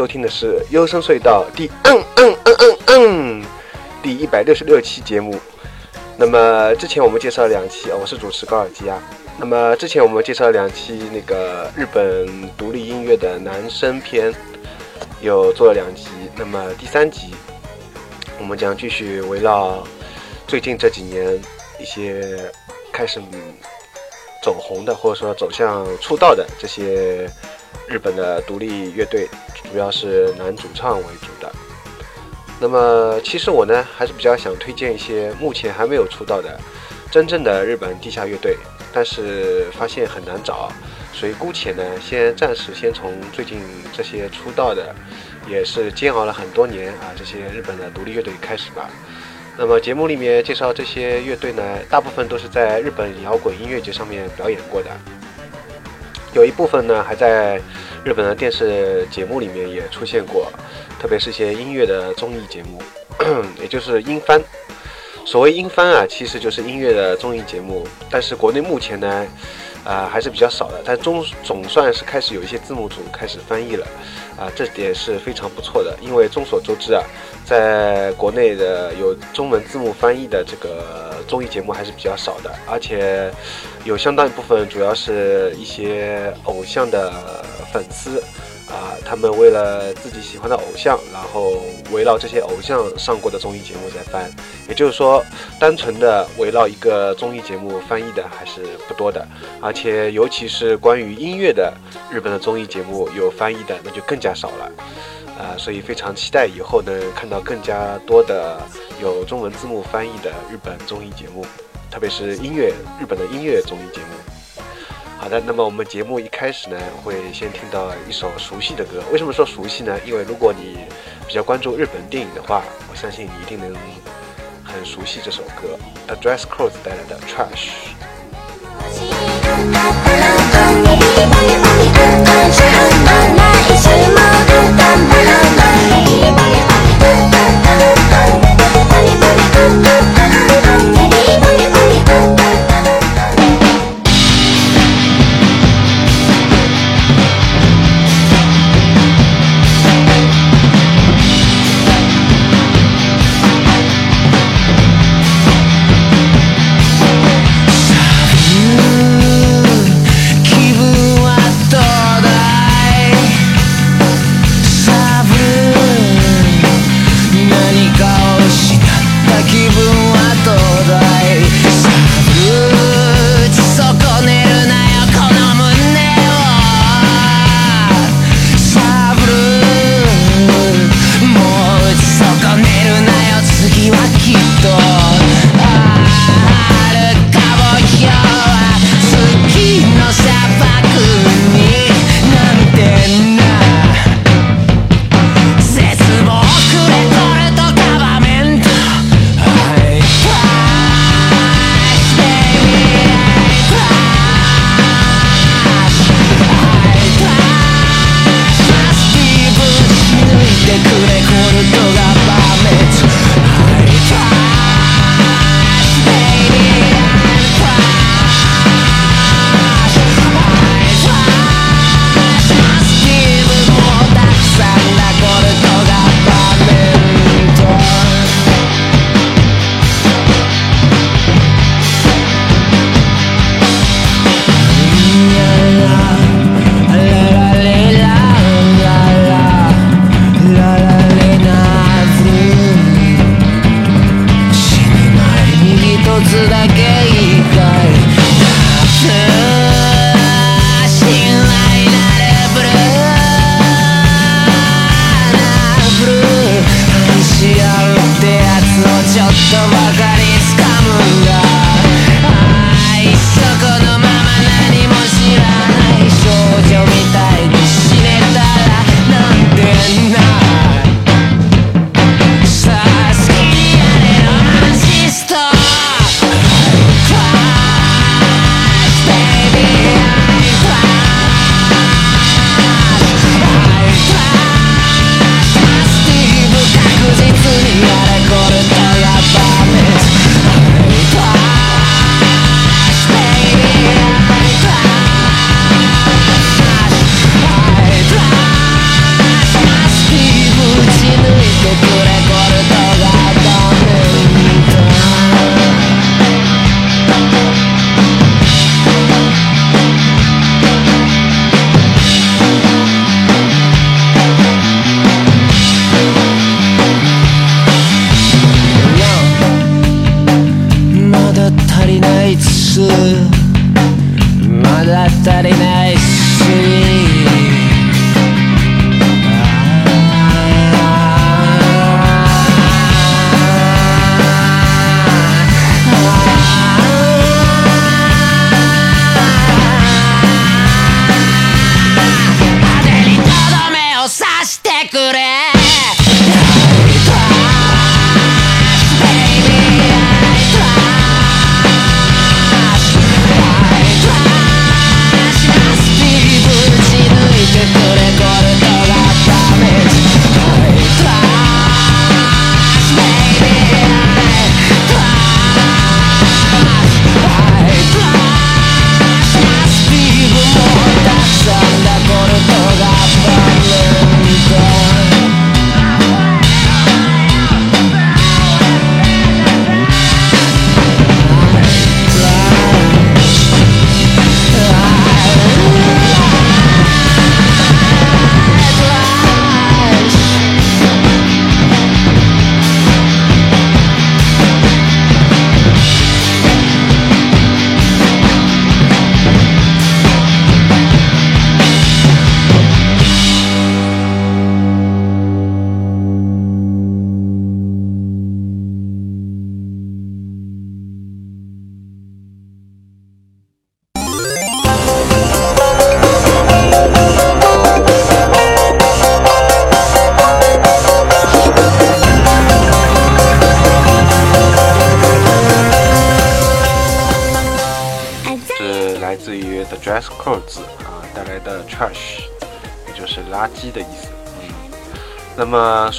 收听的是《优声隧道》第嗯嗯嗯嗯嗯第一百六十六期节目。那么之前我们介绍了两期，我是主持高尔基啊。那么之前我们介绍了两期那个日本独立音乐的男声篇，有做了两集。那么第三集，我们将继续围绕最近这几年一些开始走红的，或者说走向出道的这些日本的独立乐队，主要是男主唱为主的。那么其实我呢，还是比较想推荐一些目前还没有出道的真正的日本地下乐队，但是发现很难找，所以姑且呢，先暂时先从最近这些出道的，也是煎熬了很多年啊，这些日本的独立乐队开始吧。那么节目里面介绍这些乐队呢，大部分都是在日本摇滚音乐节上面表演过的，有一部分呢还在日本的电视节目里面也出现过，特别是一些音乐的综艺节目，也就是音番。所谓音番啊，其实就是音乐的综艺节目，但是国内目前呢，啊还是比较少的，但总总算是开始有一些字幕组开始翻译了，啊这点是非常不错的，因为众所周知啊。在国内的有中文字幕翻译的这个综艺节目还是比较少的，而且有相当一部分主要是一些偶像的粉丝啊，他们为了自己喜欢的偶像，然后围绕这些偶像上过的综艺节目在翻，也就是说，单纯的围绕一个综艺节目翻译的还是不多的，而且尤其是关于音乐的日本的综艺节目有翻译的，那就更加少了。啊，所以非常期待以后能看到更加多的有中文字幕翻译的日本综艺节目，特别是音乐日本的音乐综艺节目。好的，那么我们节目一开始呢，会先听到一首熟悉的歌。为什么说熟悉呢？因为如果你比较关注日本电影的话，我相信你一定能很熟悉这首歌，Address Code 带来的 Trash。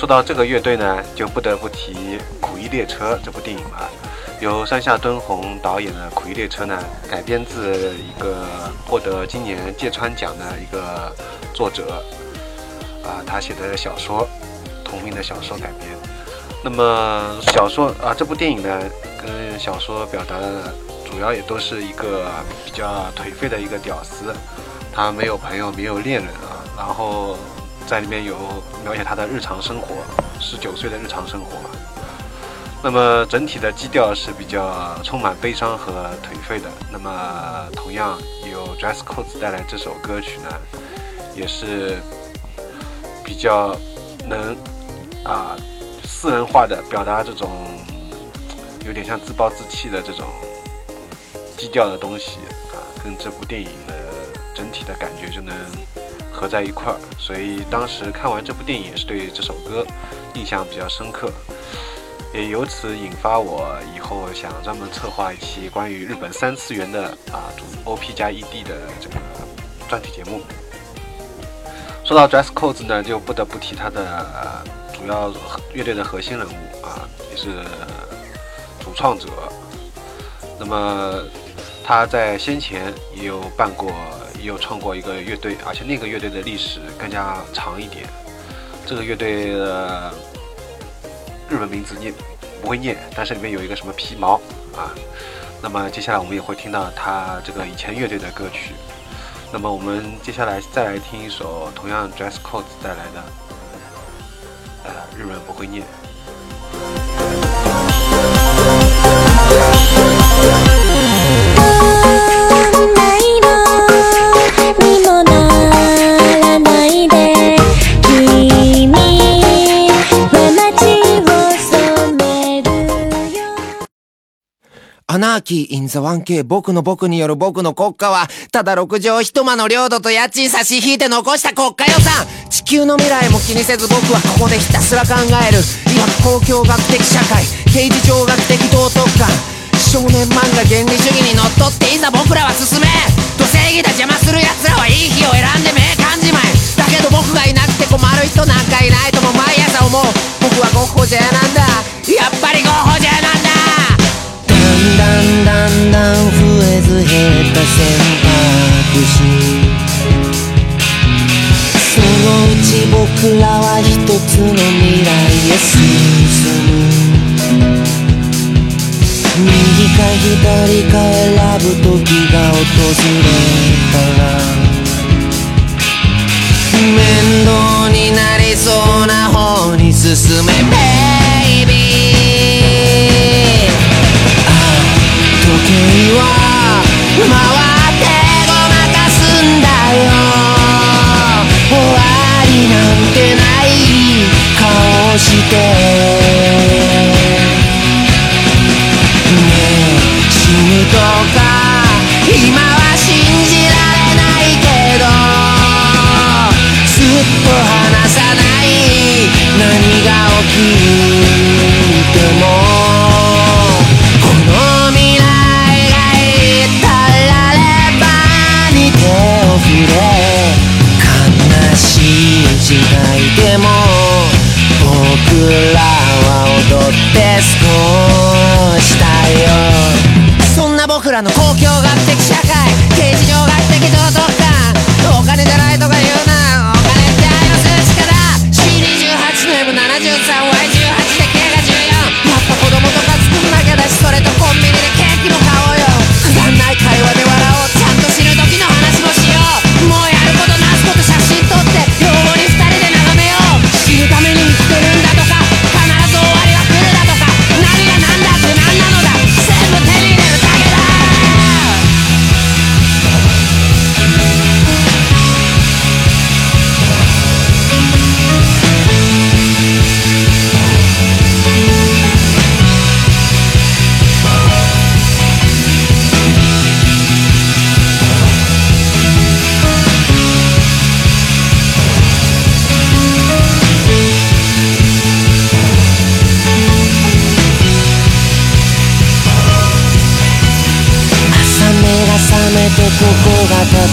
说到这个乐队呢，就不得不提《苦役列车》这部电影了。由山下敦弘导演的《苦役列车》呢，改编自一个获得今年芥川奖的一个作者啊他写的小说，同名的小说改编。那么小说啊，这部电影呢，跟小说表达的主要也都是一个比较颓废的一个屌丝，他没有朋友，没有恋人啊，然后在里面有描写他的日常生活，十九岁的日常生活。那么整体的基调是比较充满悲伤和颓废的。那么同样由 Dress Codes 带来这首歌曲呢，也是比较能啊私人化的表达这种有点像自暴自弃的这种基调的东西啊，跟这部电影的整体的感觉就能合在一块儿。所以当时看完这部电影也是对这首歌印象比较深刻。也由此引发我以后想专门策划一期关于日本三次元的啊主 OP 加 ED 的这个专题节目。说到 Dress Codes 呢，就不得不提他的、主要乐队的核心人物啊，也是主创者。那么他在先前也有办过，也有创过一个乐队，而且那个乐队的历史更加长一点。这个乐队的日文名字念不会念，但是里面有一个什么皮毛啊。那么接下来我们也会听到他这个以前乐队的歌曲。那么我们接下来再来听一首同样 Dress Codes 带来的，呃，日文不会念。アナーキー・イン・ザ・ 1K 僕の僕による僕の国家はただ六畳一間の領土と家賃差し引いて残した国家予算地球の未来も気にせず僕はここでひたすら考える。いわば公共学的社会刑事上学的道徳観。少年漫画原理主義にのっとっていざ僕らは進め。土正義だ邪魔する奴らはいい日を選んで名感じまい。だけど僕がいなくて困る人なんかいないとも毎朝思う。僕はゴッホジェなんだ。やっぱりゴッホジェなんだ。んだんだんだん増えず減った選択肢そのうち僕らは一つの未来へ進む。右か左か選ぶ。時が訪れたら面倒になりそうな方に進め Baby 時計はして。ねえ死ぬとか今は信じられないけどすっと離さない何が起きてもこの未来が至らればに手を触れ悲しい時代でもらは踊って過ごしたよ。そんな僕らの公共がって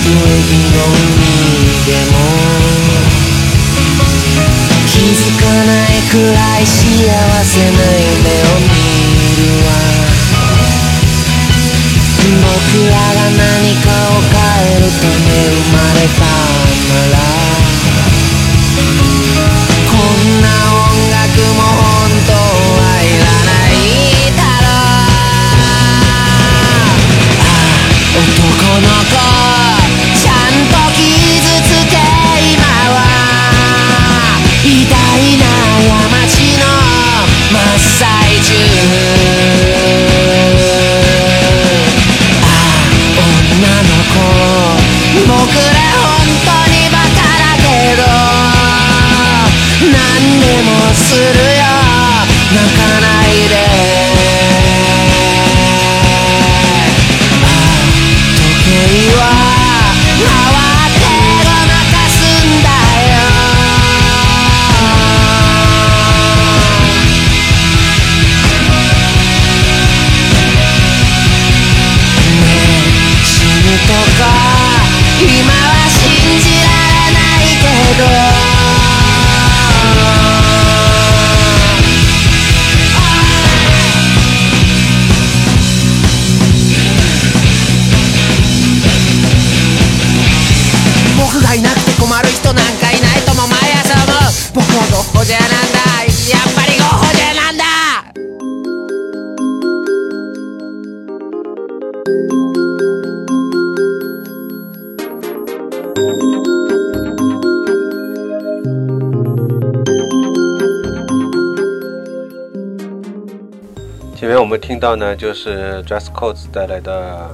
Working on 听到呢，就是 Dress Codes 带来的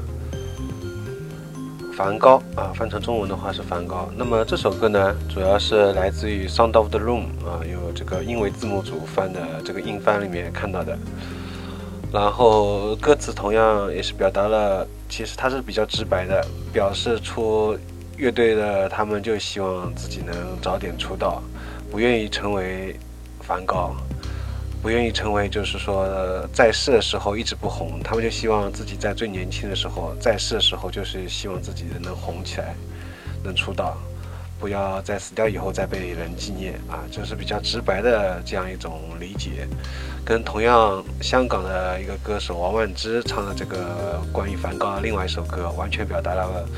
《梵高》啊，翻成中文的话是《梵高》。那么这首歌呢，主要是来自于《Sound of the Room》啊，有这个英文字幕组翻的这个英翻里面看到的。然后歌词同样也是表达了，其实它是比较直白的，表示出乐队的他们就希望自己能早点出道，不愿意成为梵高。不愿意成为，就是说在世的时候一直不红，他们就希望自己在最年轻的时候，在世的时候就是希望自己能红起来，能出道，不要在死掉以后再被人纪念啊，这是比较直白的这样一种理解，跟同样香港的一个歌手王菀之唱的这个关于梵高的另外一首歌，完全表达了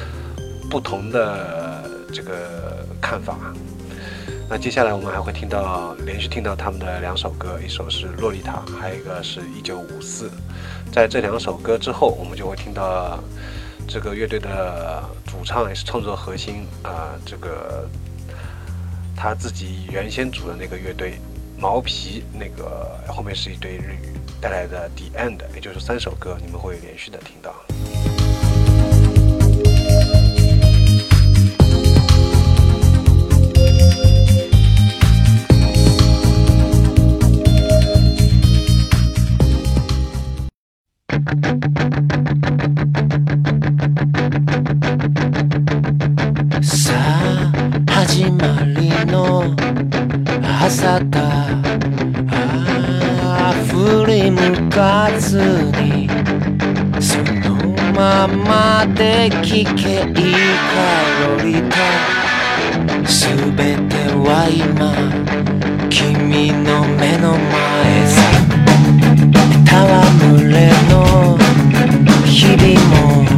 不同的这个看法。那接下来我们还会听到连续听到他们的两首歌，一首是《洛丽塔》，还有一个是一九五四。在这两首歌之后，我们就会听到这个乐队的主唱也是创作核心啊、这个他自己原先组的那个乐队毛皮，那个后面是一堆日语带来的《The End》，也就是三首歌，你们会连续的听到。さあ始まりの朝だあ振り向かずにそのままで聞けいいカりリーすべては今君の目の前さ。戯れの Keep it moving.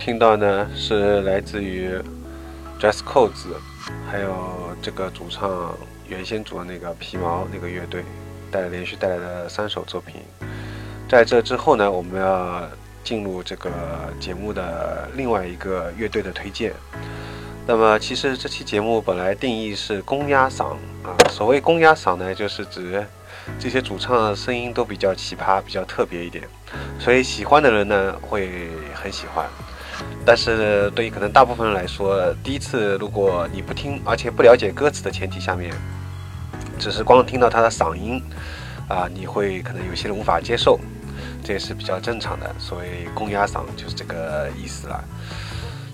听到呢是来自于 Dress Codes，还有这个主唱原先组的那个皮毛那个乐队带连续带来的三首作品。在这之后呢，我们要进入这个节目的另外一个乐队的推荐。那么，其实这期节目本来定义是公鸭嗓啊，所谓公鸭嗓呢，就是指这些主唱的声音都比较奇葩，比较特别一点，所以喜欢的人呢会很喜欢。但是对于可能大部分人来说，第一次如果你不听，而且不了解歌词的前提下面，只是光听到他的嗓音，啊，你会可能有些人无法接受，这也是比较正常的。所谓公鸭嗓就是这个意思了。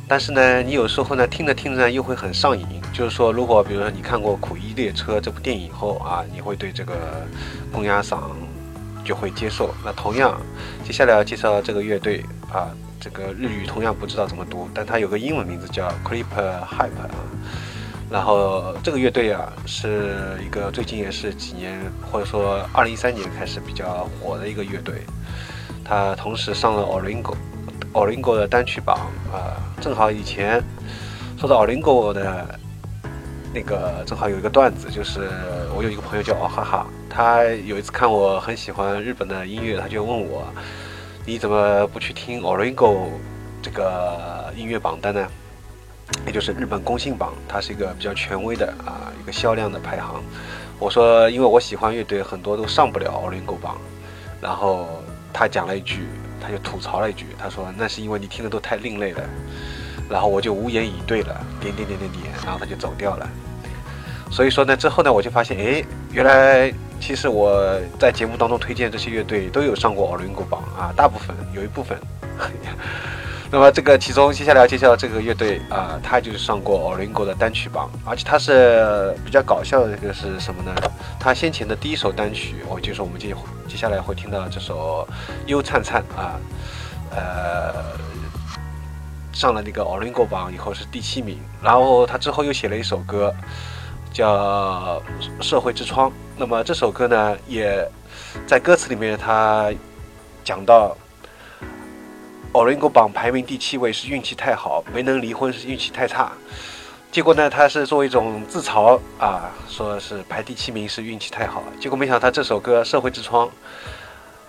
但是呢，你有时候呢听着听着呢又会很上瘾。就是说，如果比如说你看过《苦役列车》这部电影以后啊，你会对这个公鸭嗓就会接受。那同样，接下来要介绍这个乐队啊，这个日语同样不知道怎么读，但它有个英文名字叫 Creep Hype 啊。然后这个乐队啊，是一个最近也是几年或者说二零一三年开始比较火的一个乐队。它同时上了 Olingo Olingo 的单曲榜啊，正好以前说到 Olingo 的那个，正好有一个段子，就是我有一个朋友叫哦哈哈，他有一次看我很喜欢日本的音乐，他就问我，你怎么不去听 Oringo 这个音乐榜单呢？也就是日本公信榜，它是一个比较权威的啊一个销量的排行。我说，因为我喜欢乐队，很多都上不了 Oringo 榜。然后他讲了一句，他就吐槽了一句，他说那是因为你听的都太另类了。然后我就无言以对了，点点点点点，然后他就走掉了。所以说呢，之后呢，我就发现，哎，原来其实我在节目当中推荐这些乐队都有上过 Olingo 榜啊，大部分有一部分。那么这个其中接下来要介绍这个乐队啊，他就是上过 Olingo 的单曲榜，而且他是比较搞笑的这个是什么呢？他先前的第一首单曲，我就是我们接接下来会听到这首《忧灿灿》啊，呃，上了那个 Olingo 榜以后是第七名，然后他之后又写了一首歌叫《社会之窗》，那么这首歌呢，也在歌词里面他讲到。Olingo 榜排名第七位是运气太好，没能离婚是运气太差。结果呢，他是作为一种自嘲啊，说是排第七名是运气太好。结果没想到他这首歌《社会之窗》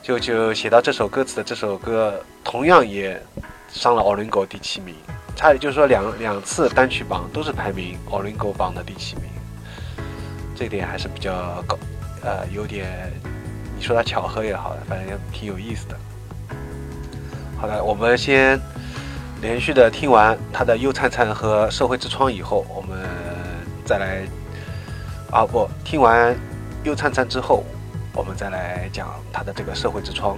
就就写到这首歌词的这首歌，同样也上了 Olingo 第七名。差也就是说两两次单曲榜都是排名 Olingo 榜的第七名，这点还是比较高，呃，有点你说它巧合也好，反正挺有意思的。好的，我们先连续的听完他的《忧灿灿》和《社会之窗》以后，我们再来啊不，听完《忧灿灿》之后，我们再来讲他的这个《社会之窗》。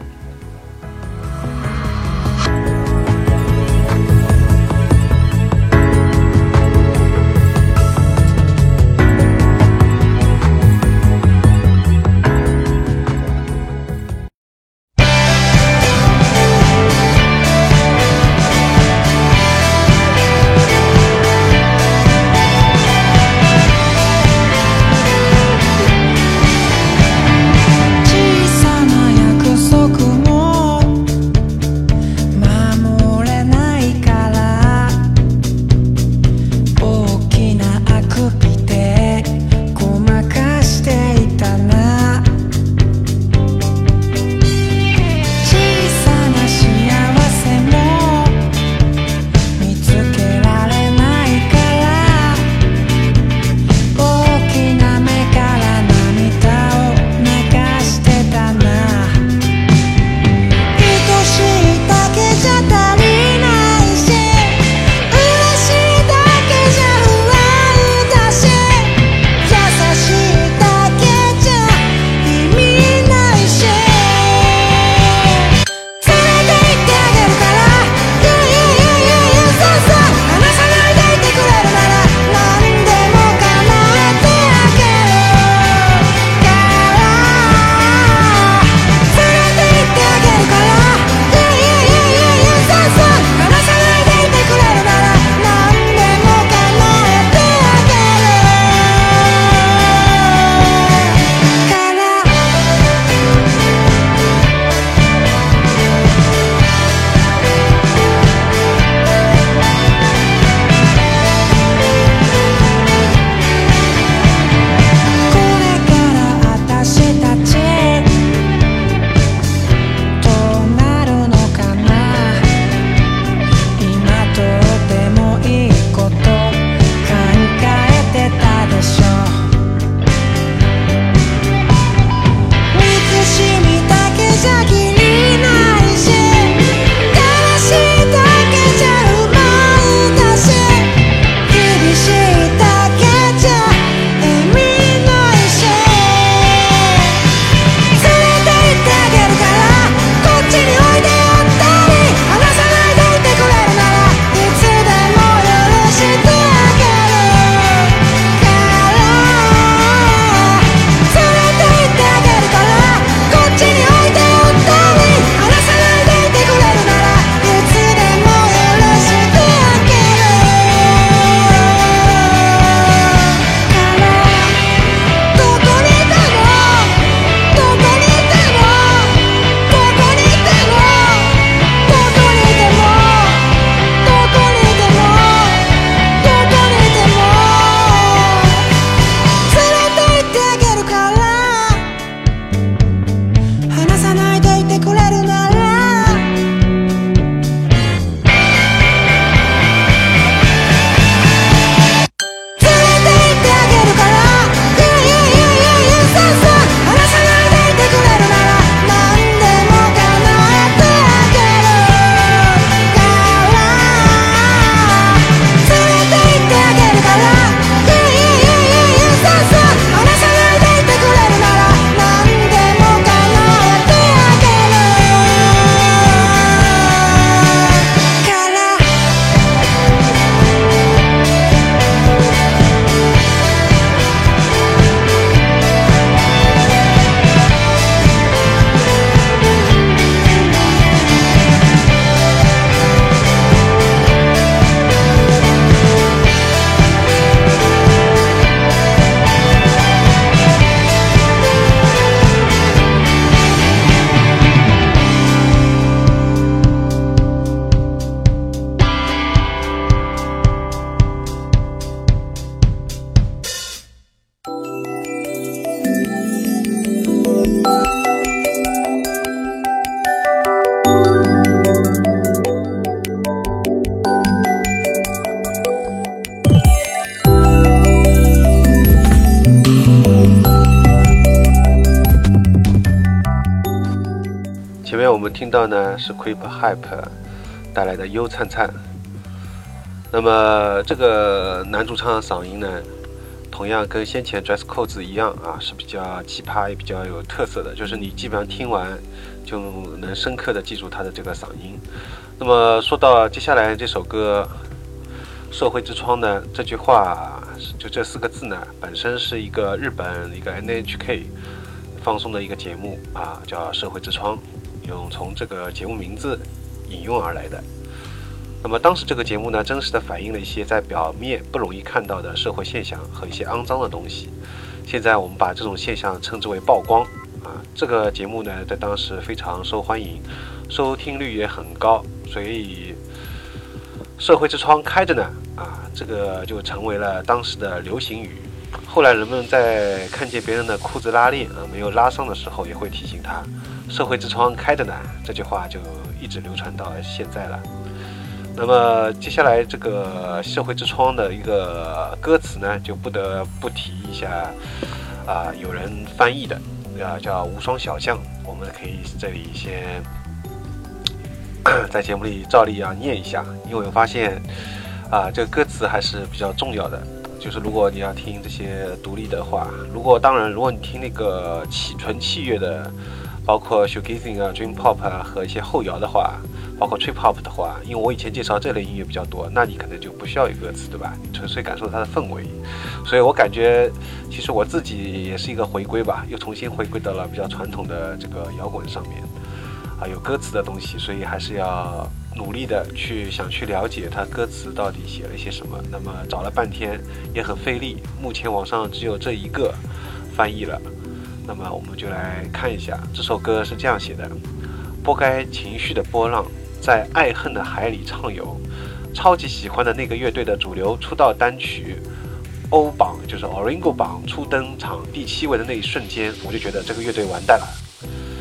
是 Creep Hype 带来的《忧灿灿》。那么这个男主唱的嗓音呢，同样跟先前 Dress Codes 一样啊，是比较奇葩也比较有特色的，就是你基本上听完就能深刻的记住他的这个嗓音。那么说到接下来这首歌《社会之窗》呢，这句话就这四个字呢，本身是一个日本一个 NHK 放送的一个节目啊，叫《社会之窗》，从这个节目名字引用而来的。那么当时这个节目呢，真实的反映了一些在表面不容易看到的社会现象和一些肮脏的东西。现在我们把这种现象称之为曝光啊。这个节目呢，在当时非常受欢迎，收听率也很高，所以社会之窗开着呢啊，这个就成为了当时的流行语。后来人们在看见别人的裤子拉链啊没有拉上的时候，也会提醒他“社会之窗开着呢”，这句话就一直流传到现在了。那么接下来这个社会之窗的一个歌词呢，就不得不提一下啊，有人翻译的啊，叫无双小将。我们可以这里先在节目里照例啊念一下，因为我发现啊，这个歌词还是比较重要的。就是如果你要听这些独立的话，如果当然，如果你听那个启纯器乐的，包括 shoegazing 啊、dream pop 啊和一些后摇的话。包括 trip hop 的话，因为我以前介绍这类音乐比较多，那你可能就不需要有歌词，对吧？你纯粹感受它的氛围。所以我感觉，其实我自己也是一个回归吧，又重新回归到了比较传统的这个摇滚上面，啊，有歌词的东西，所以还是要努力的去想去了解它歌词到底写了一些什么。那么找了半天也很费力，目前网上只有这一个翻译了。那么我们就来看一下这首歌是这样写的：拨开情绪的波浪。在爱恨的海里畅游，超级喜欢的那个乐队的主流出道单曲，欧榜就是 Oringo 榜初登场第七位的那一瞬间，我就觉得这个乐队完蛋了。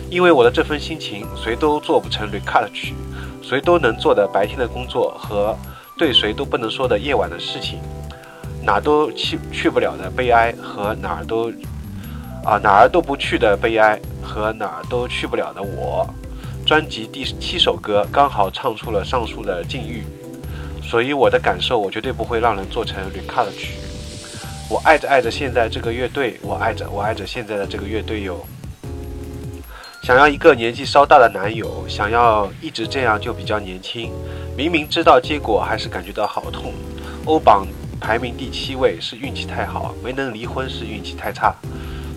因为我的这份心情，谁都做不成 recut 曲，谁都能做的白天的工作和对谁都不能说的夜晚的事情，哪都去去不了的悲哀和哪儿都啊哪儿都不去的悲哀和哪儿都去不了的我。专辑第七首歌刚好唱出了上述的境遇，所以我的感受我绝对不会让人做成 recut 曲。我爱着爱着现在这个乐队，我爱着我爱着现在的这个乐队哟。想要一个年纪稍大的男友，想要一直这样就比较年轻。明明知道结果，还是感觉到好痛。欧榜排名第七位是运气太好，没能离婚是运气太差。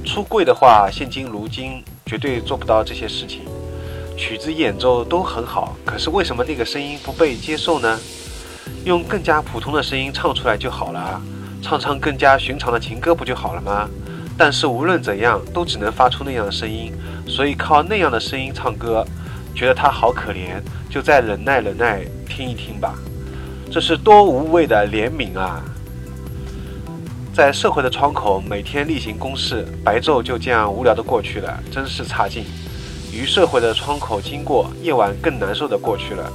出柜的话，现今如今绝对做不到这些事情。曲子演奏都很好，可是为什么那个声音不被接受呢？用更加普通的声音唱出来就好了啊，唱唱更加寻常的情歌不就好了吗？但是无论怎样，都只能发出那样的声音，所以靠那样的声音唱歌，觉得他好可怜，就再忍耐忍耐，听一听吧。这是多无谓的怜悯啊！在社会的窗口，每天例行公事，白昼就这样无聊的过去了，真是差劲。于社会的窗口经过，夜晚更难受的过去了。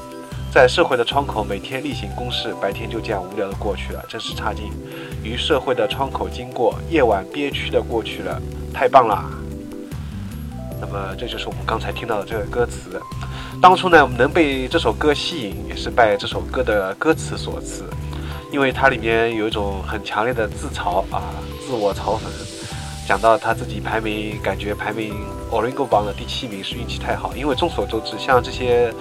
在社会的窗口每天例行公事，白天就这样无聊的过去了，真是差劲。于社会的窗口经过，夜晚憋屈的过去了，太棒了。那么这就是我们刚才听到的这个歌词。当初呢，我们能被这首歌吸引，也是拜这首歌的歌词所赐，因为它里面有一种很强烈的自嘲啊，自我嘲讽。讲到他自己排名，感觉排名 Oringo 榜的第七名是运气太好，因为众所周知，像这些，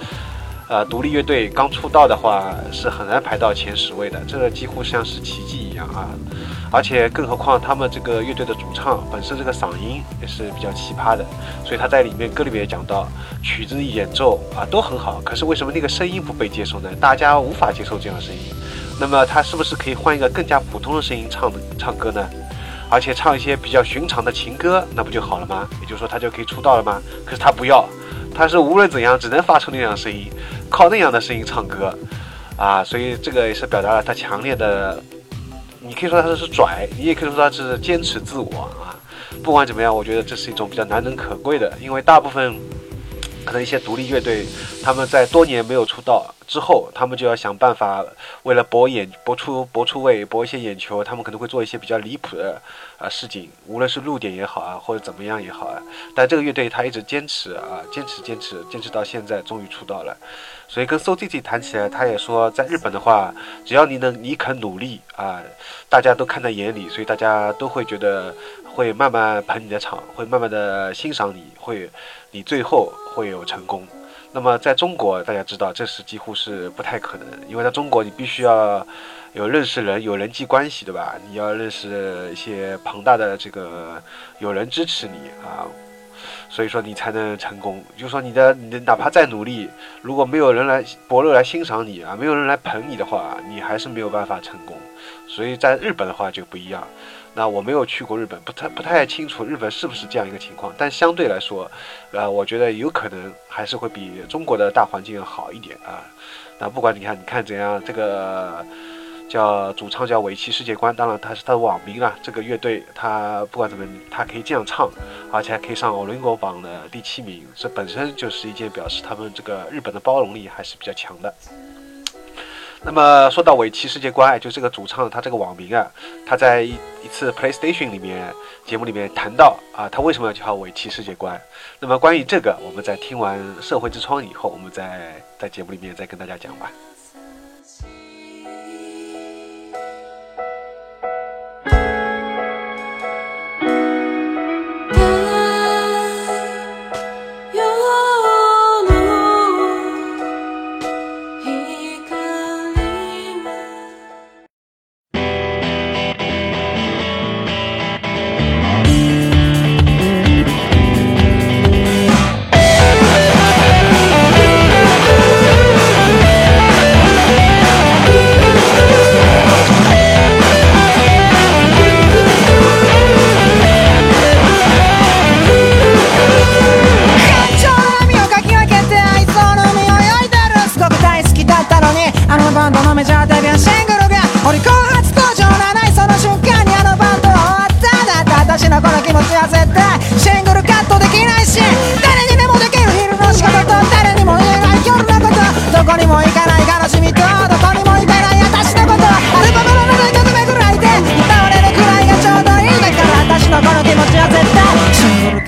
呃，独立乐队刚出道的话是很难排到前十位的，这几乎像是奇迹一样啊！而且更何况他们这个乐队的主唱本身这个嗓音也是比较奇葩的，所以他在里面歌里面也讲到，曲子演奏啊都很好，可是为什么那个声音不被接受呢？大家无法接受这样的声音，那么他是不是可以换一个更加普通的声音唱唱歌呢？而且唱一些比较寻常的情歌，那不就好了吗？也就是说，他就可以出道了吗？可是他不要，他是无论怎样只能发出那样的声音，靠那样的声音唱歌，啊，所以这个也是表达了他强烈的，你可以说他是拽，你也可以说他是坚持自我啊。不管怎么样，我觉得这是一种比较难能可贵的，因为大部分可能一些独立乐队，他们在多年没有出道之后，他们就要想办法，为了博眼、博出、博出位、博一些眼球，他们可能会做一些比较离谱的啊事情，无论是露点也好啊，或者怎么样也好啊。但这个乐队他一直坚持啊，坚持、坚持、坚持到现在，终于出道了。所以跟 So Z Z 谈起来，他也说，在日本的话，只要你能，你肯努力啊，大家都看在眼里，所以大家都会觉得会慢慢捧你的场，会慢慢的欣赏你，会你最后会有成功。那么在中国，大家知道这是几乎是不太可能，因为在中国你必须要有认识人，有人际关系，对吧？你要认识一些庞大的这个有人支持你啊。所以说你才能成功。就是说你的你的哪怕再努力，如果没有人来伯乐来欣赏你啊，没有人来捧你的话，你还是没有办法成功。所以在日本的话就不一样。那我没有去过日本，不太不太清楚日本是不是这样一个情况。但相对来说，呃，我觉得有可能还是会比中国的大环境要好一点啊。那不管你看，你看怎样这个。叫主唱叫尾崎世界观，当然他是他的网名啊。这个乐队他不管怎么，他可以这样唱，而且还可以上 Olingo 榜的第七名，这本身就是一件表示他们这个日本的包容力还是比较强的。那么说到尾崎世界观，就这个主唱他这个网名啊，他在一一次 PlayStation 里面节目里面谈到啊，他为什么要叫尾崎世界观？那么关于这个，我们在听完《社会之窗》以后，我们再在节目里面再跟大家讲吧。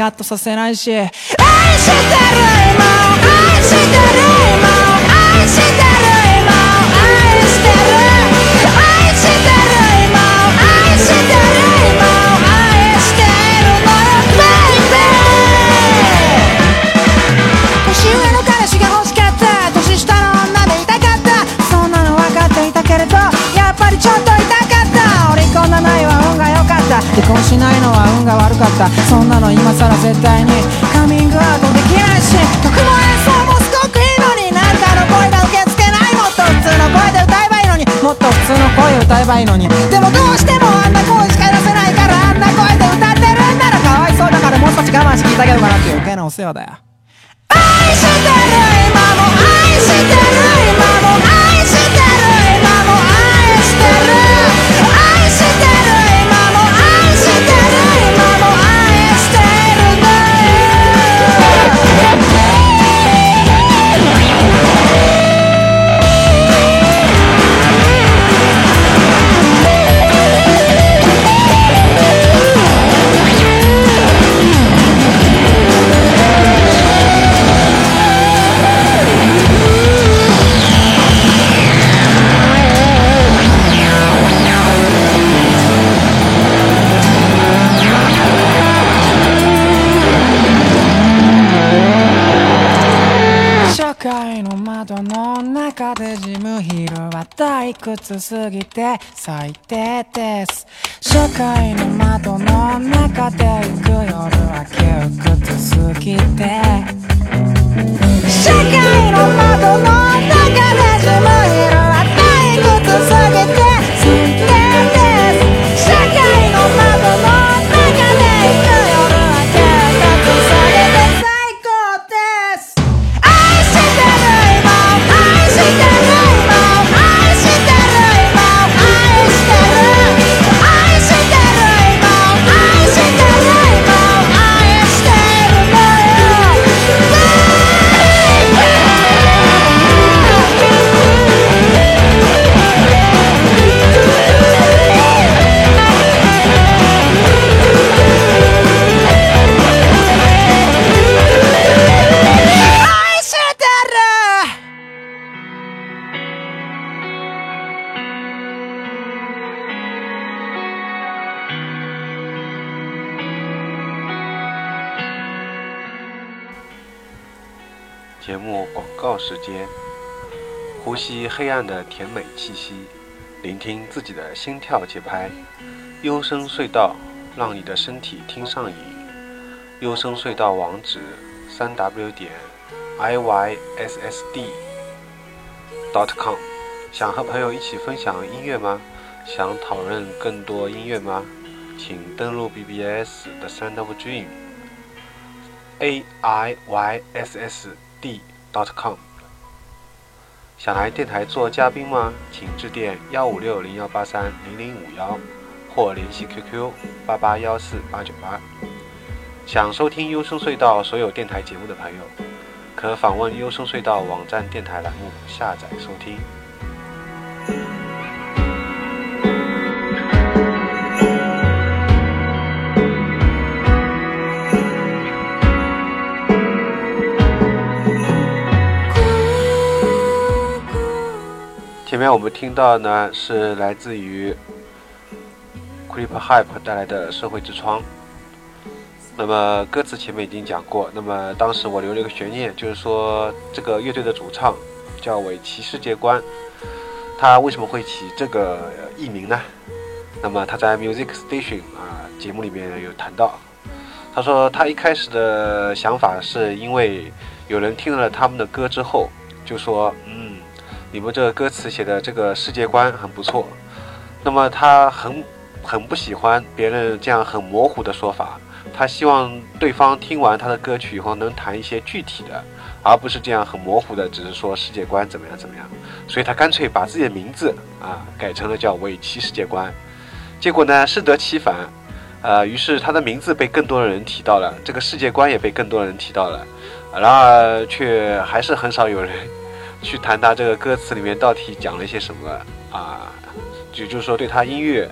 シングルカッとさせないし。愛してる今愛してる今離婚しないのは運が悪かったそんなの今更絶対にカミングアウトできないし曲も演奏もすごくいいのになんかの声が受け付けないもっと普通の声で歌えばいいのにもっと普通の声歌えばいいのにでもどうしてもあんな声しか出せないからあんな声で歌ってるんならかわいそうだからもう少し我慢して聞いてあげようかなっていう余計なお世話だよ愛してる今も。愛してる今も。愛してる屈すぎて最低です。社会の窓の中で行く夜は窮屈すぎて。社会の窓の中で自分色は退屈すぎて吸黑暗的甜美气息，聆听自己的心跳节拍。幽深隧道，让你的身体听上瘾。幽深隧道网址：三 w 点 i y s s d dot com。想和朋友一起分享音乐吗？想讨论更多音乐吗？请登录 BBS 的 Sound of Dream。a i y s s d dot com。想来电台做嘉宾吗？请致电幺五六零幺八三零零五幺，或联系 QQ 八八幺四八九八。想收听优声隧道所有电台节目的朋友，可访问优声隧道网站电台栏目下载收听。前面我们听到呢是来自于 Creep Hype 带来的《社会之窗》。那么歌词前面已经讲过，那么当时我留了一个悬念，就是说这个乐队的主唱叫尾崎世界观，他为什么会起这个艺名呢？那么他在 Music Station 啊节目里面有谈到，他说他一开始的想法是因为有人听了他们的歌之后，就说你们这个歌词写的这个世界观很不错，那么他很很不喜欢别人这样很模糊的说法，他希望对方听完他的歌曲以后能谈一些具体的，而不是这样很模糊的，只是说世界观怎么样怎么样，所以他干脆把自己的名字啊改成了叫尾崎世界观，结果呢适得其反，呃，于是他的名字被更多的人提到了，这个世界观也被更多人提到了，然而却还是很少有人。去谈他这个歌词里面到底讲了一些什么啊？就就是说对他音乐，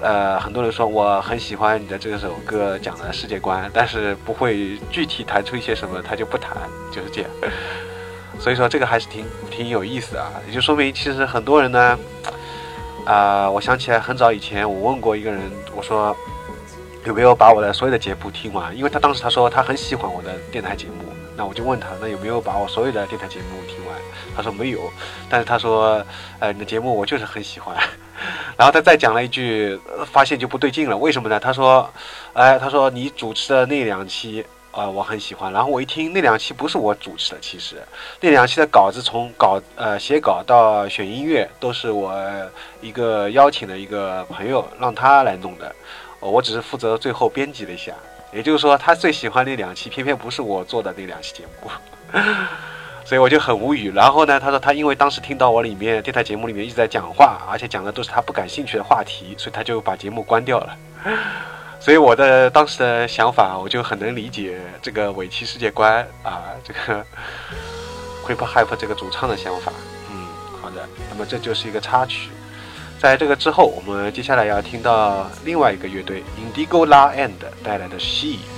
呃，很多人说我很喜欢你的这首歌讲的世界观，但是不会具体谈出一些什么，他就不谈，就是这样。所以说这个还是挺挺有意思啊，也就说明其实很多人呢，啊，我想起来很早以前我问过一个人，我说有没有把我的所有的节目听完？因为他当时他说他很喜欢我的电台节目，那我就问他，那有没有把我所有的电台节目听完？他说没有，但是他说，呃，你的节目我就是很喜欢。然后他再讲了一句，发现就不对劲了。为什么呢？他说，哎，他说你主持的那两期，呃，我很喜欢。然后我一听，那两期不是我主持的，其实那两期的稿子从稿呃写稿到选音乐，都是我一个邀请的一个朋友让他来弄的，我只是负责最后编辑了一下。也就是说，他最喜欢那两期，偏偏不是我做的那两期节目。所以我就很无语。然后呢，他说他因为当时听到我里面电台节目里面一直在讲话，而且讲的都是他不感兴趣的话题，所以他就把节目关掉了。所以我的当时的想法，我就很能理解这个尾崎世界观啊，这个 Hip Hop 这个主唱的想法。嗯，好的。那么这就是一个插曲。在这个之后，我们接下来要听到另外一个乐队 Indigo La End 带来的 She。「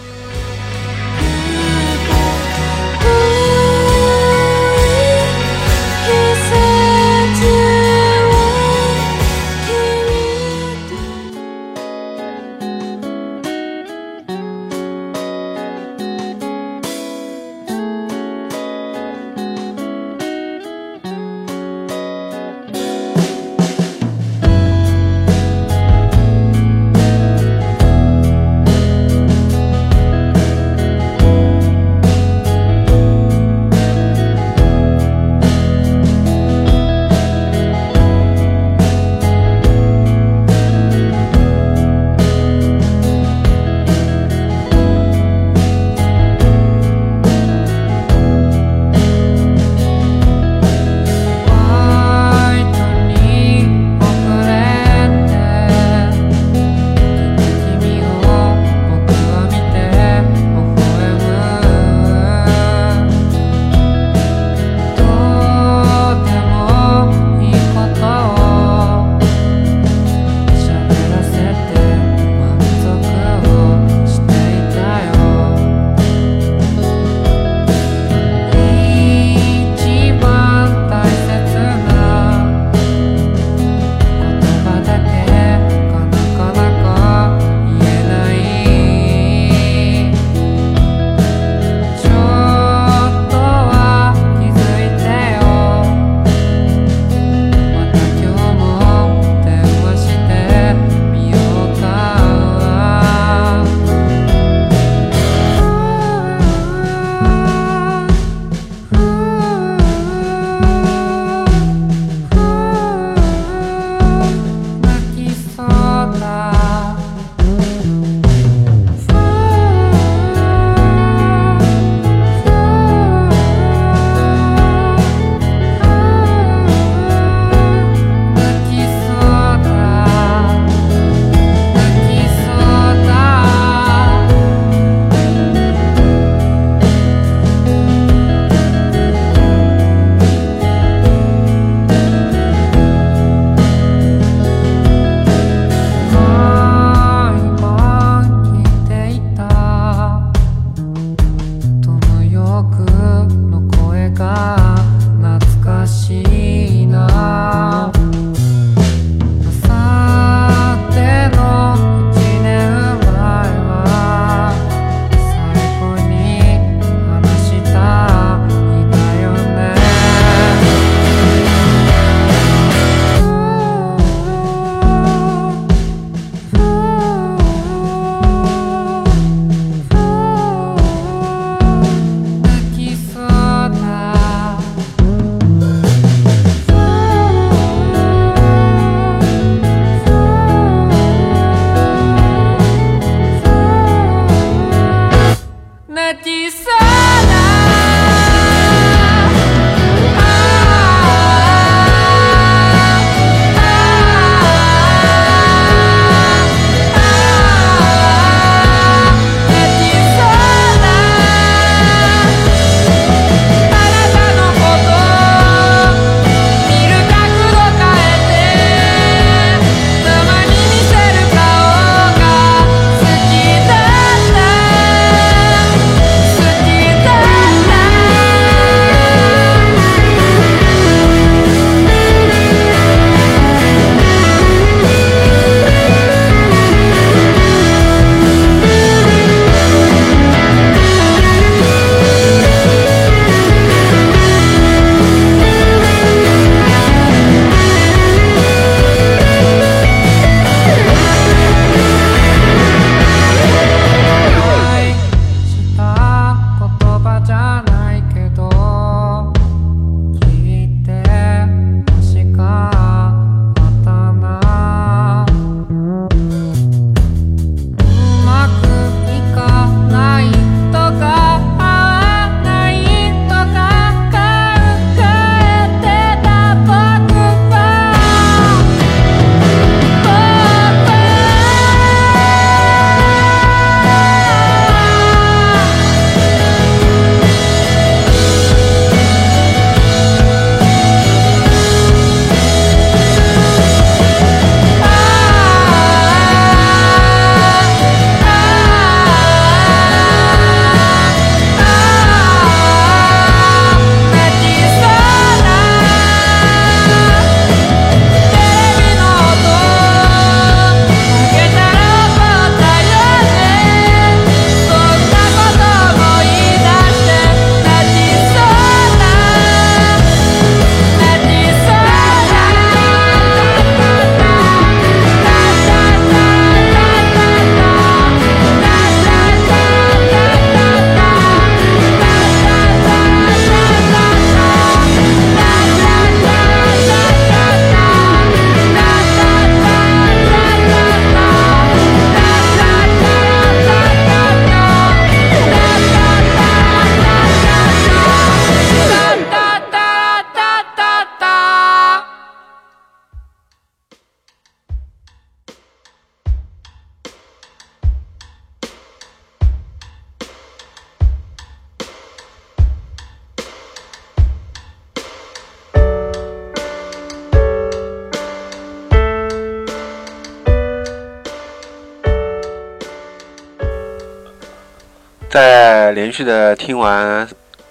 连续的听完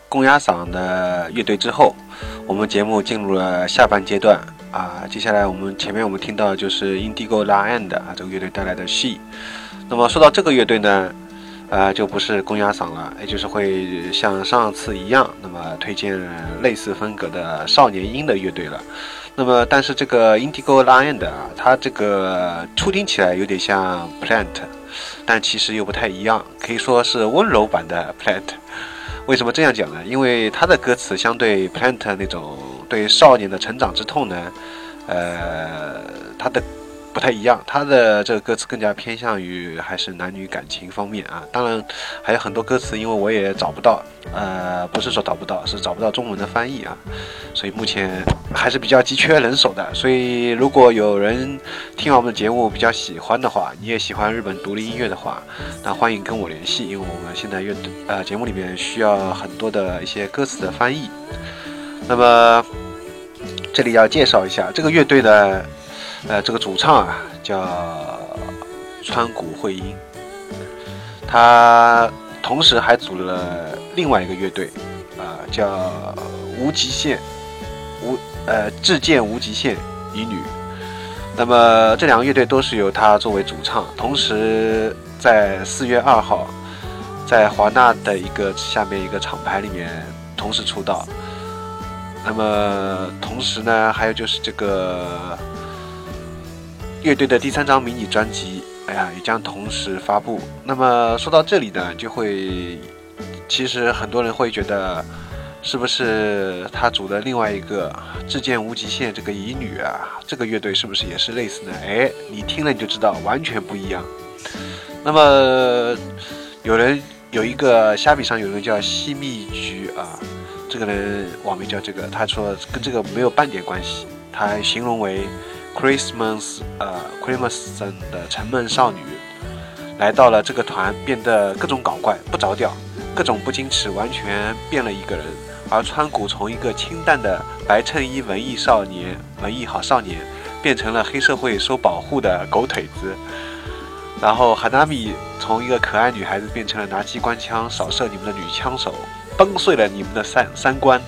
公鸭嗓的乐队之后，我们节目进入了下半阶段啊。接下来我们前面我们听到就是 Indigo La End 啊这个乐队带来的 She。那么说到这个乐队呢，呃，就不是公鸭嗓了，也就是会像上次一样，那么推荐类似风格的少年音的乐队了。那么，但是这个 Indigo La End 啊，它这个初听起来有点像 Plant。但其实又不太一样，可以说是温柔版的 Plant。为什么这样讲呢？因为他的歌词相对 Plant 那种对少年的成长之痛呢，呃，他的。不太一样，他的这个歌词更加偏向于还是男女感情方面啊。当然还有很多歌词，因为我也找不到，呃，不是说找不到，是找不到中文的翻译啊。所以目前还是比较急缺人手的。所以如果有人听完我们的节目比较喜欢的话，你也喜欢日本独立音乐的话，那欢迎跟我联系，因为我们现在乐呃节目里面需要很多的一些歌词的翻译。那么这里要介绍一下这个乐队的。呃，这个主唱啊叫川谷惠音，他同时还组了另外一个乐队，啊叫无极限无呃至见无极限乙女。那么这两个乐队都是由他作为主唱，同时在四月二号在华纳的一个下面一个厂牌里面同时出道。那么同时呢，还有就是这个。乐队的第三张迷你专辑，哎呀，也将同时发布。那么说到这里呢，就会，其实很多人会觉得，是不是他组的另外一个《至剑无极限》这个乙女啊，这个乐队是不是也是类似呢？哎，你听了你就知道，完全不一样。那么有人有一个虾米上有人叫西蜜菊啊，这个人网名叫这个，他说跟这个没有半点关系，他形容为。Christmas，呃，Christmas 的沉闷少女来到了这个团，变得各种搞怪，不着调，各种不矜持，完全变了一个人。而川谷从一个清淡的白衬衣文艺少年、文艺好少年，变成了黑社会收保护的狗腿子。然后 Hanami 从一个可爱女孩子变成了拿机关枪扫射你们的女枪手，崩碎了你们的三三观。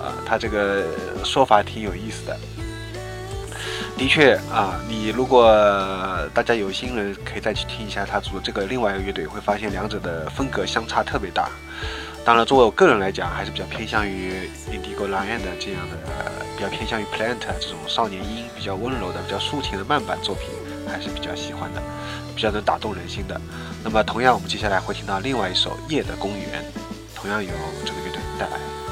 啊，他这个说法挺有意思的。的确啊，你如果大家有心人可以再去听一下他组的这个另外一个乐队，会发现两者的风格相差特别大。当然，作为我个人来讲，还是比较偏向于 Indigo La End 这样的，比较偏向于 Plant 这种少年音比较温柔的、比较抒情的慢板作品，还是比较喜欢的，比较能打动人心的。那么，同样我们接下来会听到另外一首《夜的公园》，同样由这个乐队带来。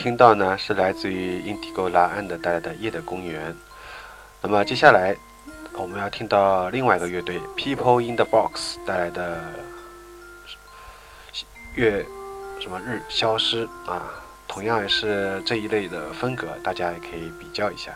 听到呢是来自于 Indigo 拉安的带来的《夜的公园》。那么接下来我们要听到另外一个乐队 People in the Box 带来的月什么日消失啊，同样也是这一类的风格，大家也可以比较一下。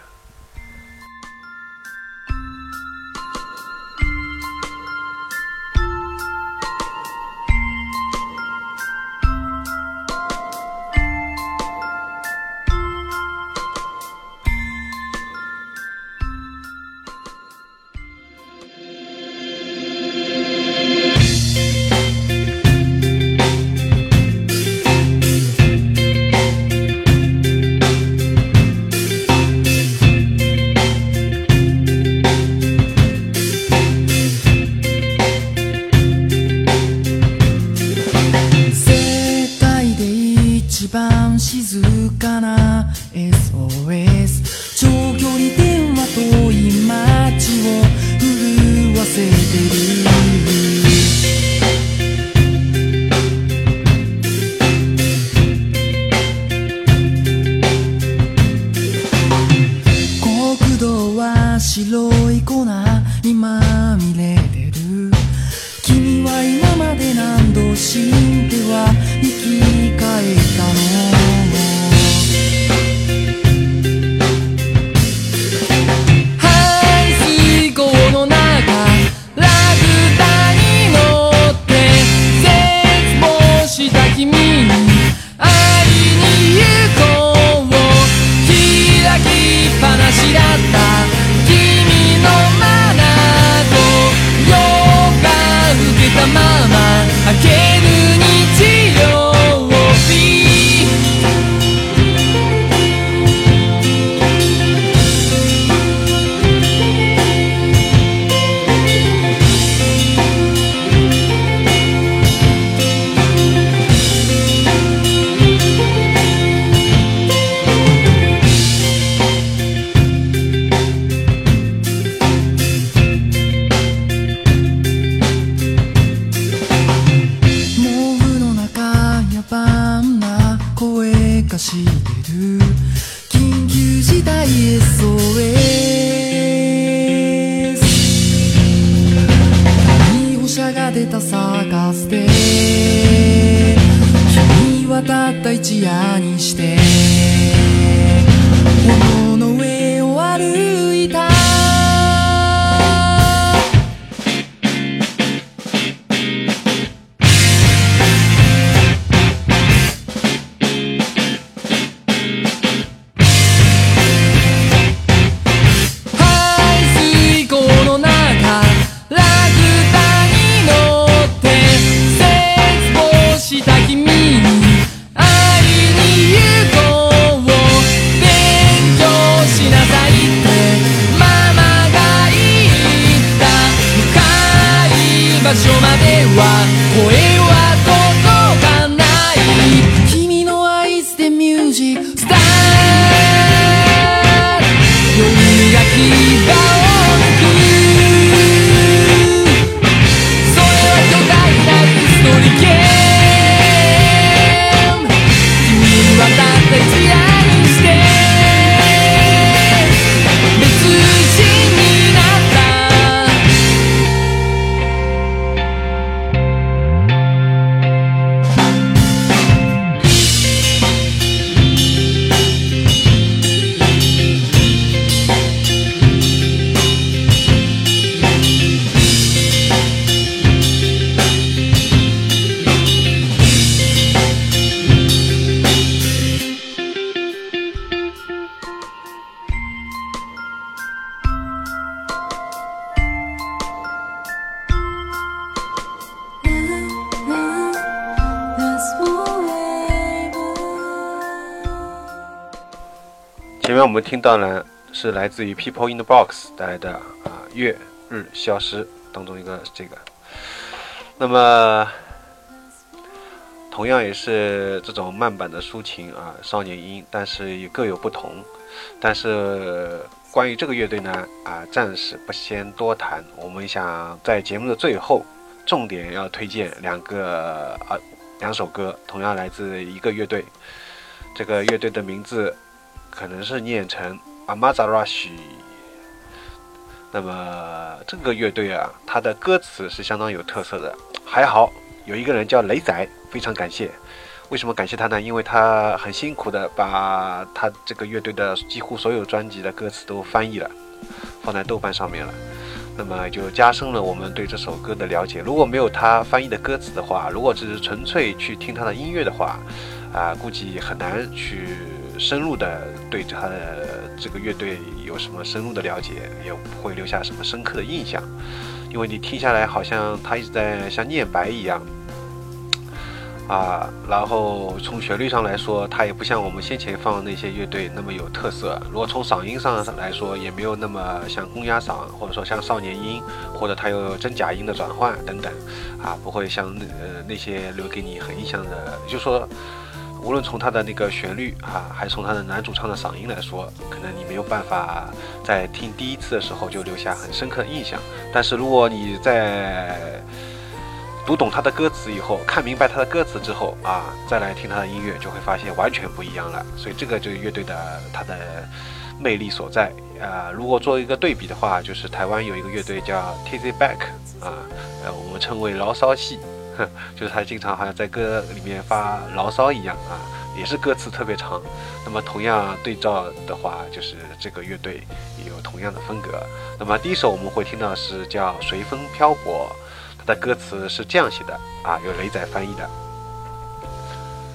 当然是来自于 People in the Box 带来的啊月日消失当中一个这个，那么同样也是这种慢板的抒情啊少年音，但是也各有不同。但是关于这个乐队呢啊暂时不先多谈，我们想在节目的最后重点要推荐两个啊两首歌，同样来自一个乐队。这个乐队的名字可能是念成 Amazarashi。那么这个乐队啊，它的歌词是相当有特色的。还好有一个人叫雷仔，非常感谢。为什么感谢他呢？因为他很辛苦的把他这个乐队的几乎所有专辑的歌词都翻译了，放在豆瓣上面了。那么就加深了我们对这首歌的了解。如果没有他翻译的歌词的话，如果只是纯粹去听他的音乐的话，啊，估计很难去深入的对他的这个乐队有什么深入的了解，也不会留下什么深刻的印象。因为你听下来，好像他一直在像念白一样。啊，然后从旋律上来说，它也不像我们先前放的那些乐队那么有特色。如果从嗓音上来说，也没有那么像公鸭嗓，或者说像少年音，或者它有真假音的转换等等，啊，不会像那呃那些留给你很印象的。就说，无论从它的那个旋律啊，还是从它的男主唱的嗓音来说，可能你没有办法在听第一次的时候就留下很深刻的印象。但是如果你在读懂他的歌词以后，看明白他的歌词之后啊，再来听他的音乐，就会发现完全不一样了。所以这个就是乐队的它的魅力所在啊。如果做一个对比的话，就是台湾有一个乐队叫 Tizzy Back 啊，呃，我们称为牢骚系，就是他经常好像在歌里面发牢骚一样啊，也是歌词特别长。那么同样对照的话，就是这个乐队也有同样的风格。那么第一首我们会听到是叫《随风漂泊》。的歌词是这样写的啊，由雷仔翻译的。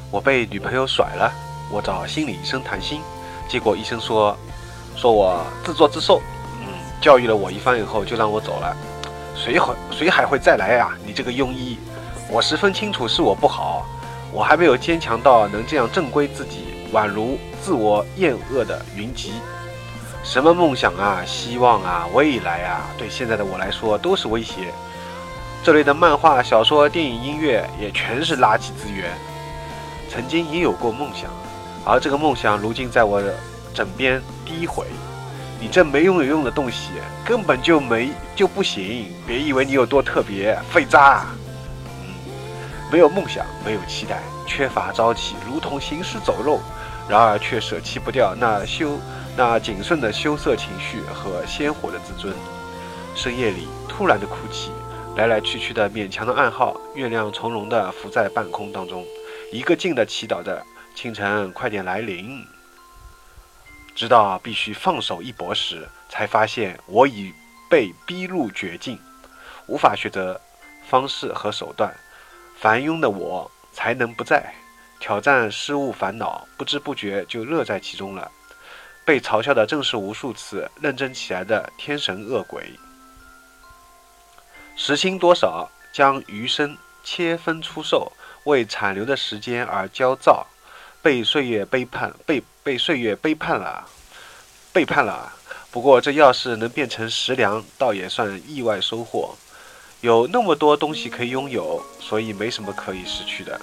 我被女朋友甩了，我找心理医生谈心，结果医生说，说我自作自受，嗯，教育了我一番以后就让我走了。谁会谁还会再来呀？你这个庸医！我十分清楚是我不好，我还没有坚强到能这样正规自己，宛如自我厌恶的云集。什么梦想啊，希望啊，未来啊，对现在的我来说都是威胁。这类的漫画、小说、电影、音乐也全是垃圾资源。曾经也有过梦想，而这个梦想如今在我的枕边低回。你这没用有用的东西，根本就没就不行。别以为你有多特别，废渣。没有梦想，没有期待，缺乏朝气，如同行尸走肉。然而却舍弃不掉那羞那谨慎的羞涩情绪和鲜活的自尊。深夜里突然的哭泣。来来去去的勉强的暗号，月亮从容地浮在半空当中，一个劲地祈祷着清晨快点来临。直到必须放手一搏时，才发现我已被逼入绝境，无法选择方式和手段。烦庸的我才能不在挑战失误烦恼，不知不觉就乐在其中了。被嘲笑的正是无数次认真起来的天神恶鬼。时薪多少？将余生切分出售，为残留的时间而焦躁，被岁月背叛，被被岁月背叛了，背叛了。不过这要是能变成食粮，倒也算意外收获。有那么多东西可以拥有，所以没什么可以失去的。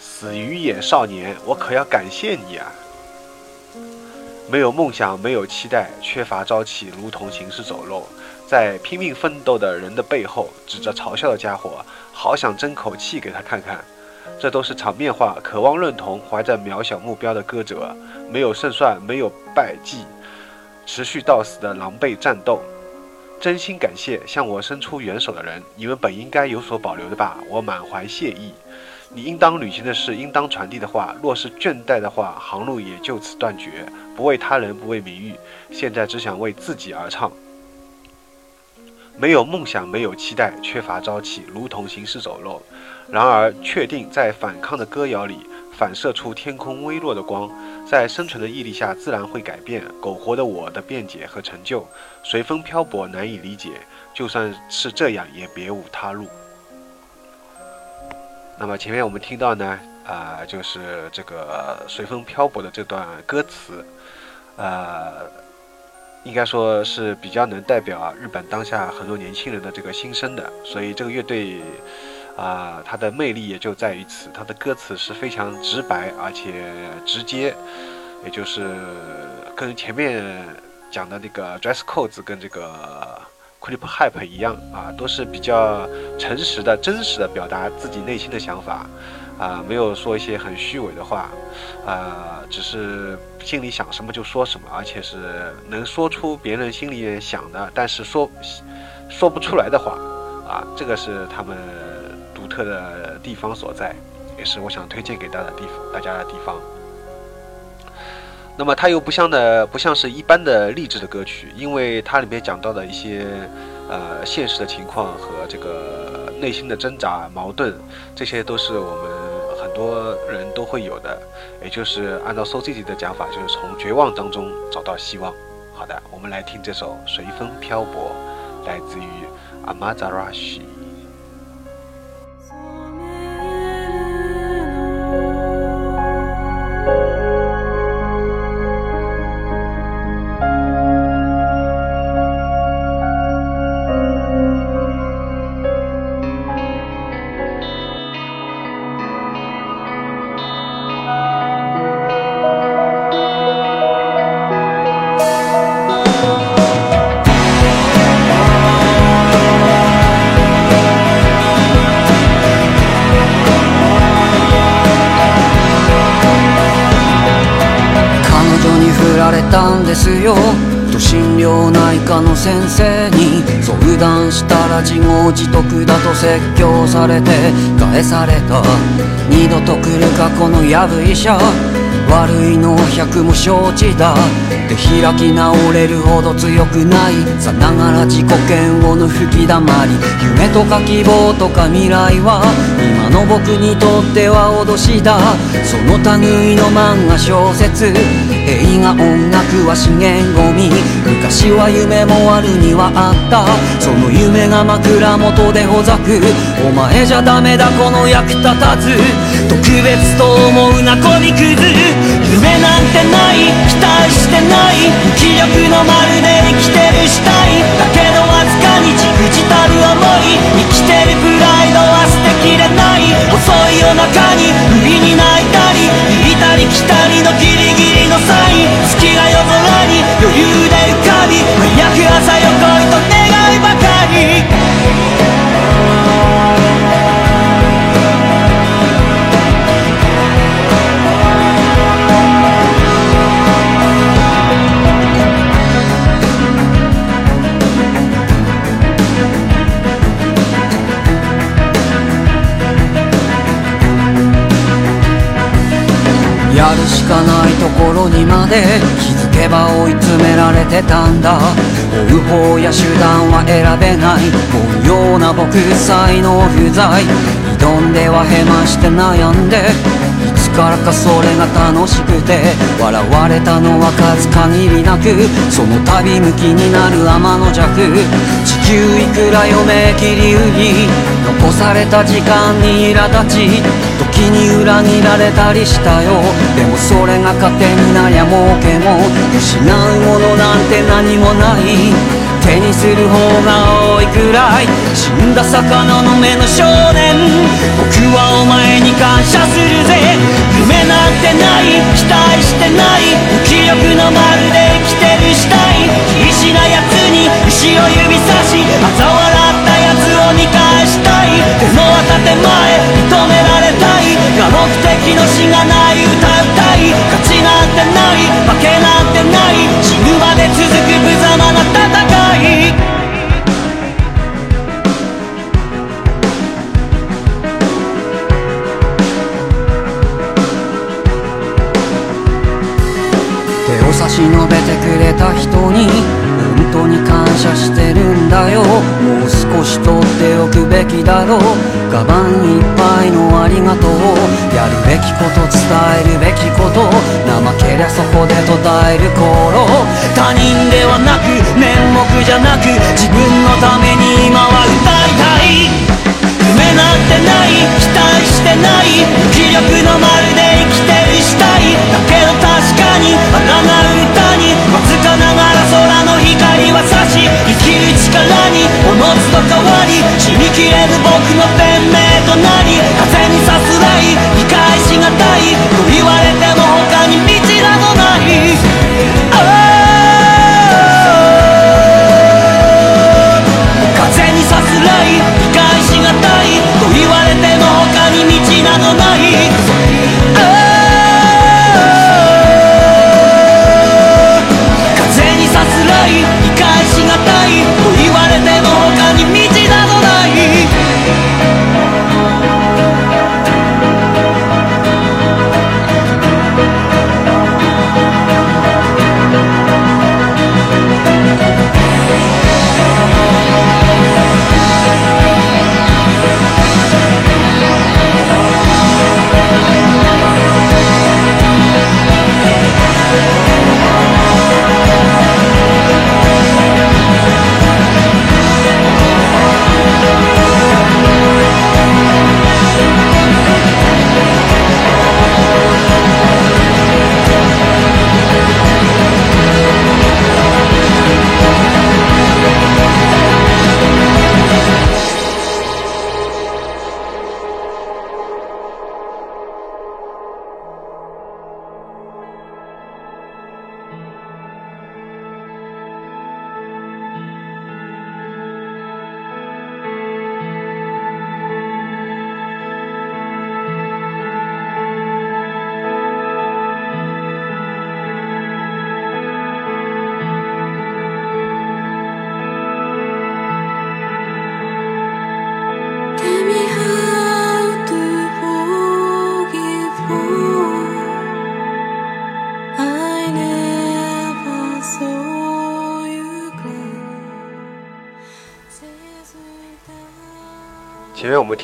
死鱼眼少年，我可要感谢你啊！没有梦想，没有期待，缺乏朝气，如同行尸走肉。在拼命奋斗的人的背后，指着嘲笑的家伙，好想争口气给他看看。这都是场面话，渴望认同，怀着渺小目标的歌者，没有胜算，没有败绩，持续到死的狼狈战斗。真心感谢向我伸出援手的人，你们本应该有所保留的吧？我满怀谢意。你应当履行的事，应当传递的话，若是倦怠的话，航路也就此断绝。不为他人，不为名誉，现在只想为自己而唱。没有梦想，没有期待，缺乏朝气，如同行尸走肉。然而，确定在反抗的歌谣里反射出天空微弱的光，在生存的毅力下自然会改变。苟活的我的辩解和成就，随风漂泊，难以理解。就算是这样，也别无他路。那么前面我们听到呢，啊，就是这个随风漂泊的这段歌词，呃。应该说是比较能代表日本当下很多年轻人的这个心声的，所以这个乐队啊，它的魅力也就在于此，它的歌词是非常直白而且直接，也就是跟前面讲的那个 Dress Codes 跟这个 Clip Hype 一样啊，都是比较诚实的、真实的表达自己内心的想法啊、没有说一些很虚伪的话，啊、只是心里想什么就说什么，而且是能说出别人心里面想的，但是说说不出来的话，啊，这个是他们独特的地方所在，也是我想推荐给大家的地方，大家的地方。那么它又不像的，不像是一般的励志的歌曲，因为它里面讲到的一些呃现实的情况和这个内心的挣扎、矛盾，这些都是我们很多人都会有的。也就是按照 So City 的讲法，就是从绝望当中找到希望。好的，我们来听这首《随风漂泊》，来自于 Amazarashi。ったんですよ。と心療内科の先生に相談したら自業自得だと説教されて返された。二度と来るかこのヤブ医者。悪いの百も承知だ。で開き直れるほど強くない。さながら自己嫌悪の吹きだまり。夢とか希望とか未来は今の僕にとっては脅しだ。その類の漫画小説。映画音楽は資源ゴミ。昔は夢もあるにはあった。その夢が枕元でほざく。お前じゃダメだこの役立たず。特別と思うなこびくず夢なんてない期待してない。無気力のまるで生きてる死体だけどわずかにじくじたる思い。生きてるプライドは捨てきれない。遅い。夜中に不意に泣い。たり行ったり来たりのギリギリのサイン月が夜空に余裕で浮かび早く朝よ来い。と願い。ばかりやるしかないところにまで気づけば追い詰められてたんだ。追う方や手段は選べない。凡庸な僕才能不在。挑んではへまして悩んで。いつからかそれが楽しくて。笑われたのは数限りなく。その度向きになる天の弱。地球いくら読め切り売り。残された時間に苛立ち。時に裏切られたりしたよ。でもそれが糧になりゃ儲けも。失うものなんて何もない。手にする方が多いくらい。死んだ魚の目の少年。僕はお前に感謝するぜ。夢なんてない。期待してない。無気力のまるで生きてる死体。必死な奴に後ろ指差し。嘲笑った奴を見返したい。手の当た手前的のしがない歌うたい勝ちなんてない負けなんてない死ぬまで続く無様な戦い。手を差し伸べてくれた人にに感謝してるんだよ。もう少し取っておくべきだろう。カバンいっぱいのありがとう。やるべきこと伝えるべきこと。怠けりゃそこで途絶える頃。他人ではなく面目じゃなく自分のために今は歌いたい。夢なんてない期待してない。気力のま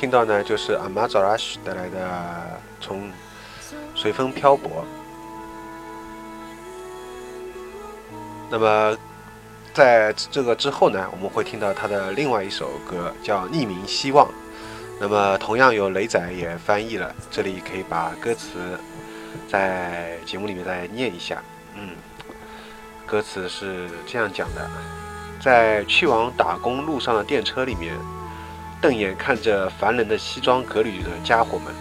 听到呢，就是阿玛扎拉什带来的《从随风漂泊》。那么在这个之后呢，我们会听到他的另外一首歌，叫《匿名希望》。那么同样有雷仔也翻译了，这里可以把歌词在节目里面再念一下。嗯，歌词是这样讲的：在去往打工路上的电车里面。瞪眼看着烦人的西装革履的家伙们，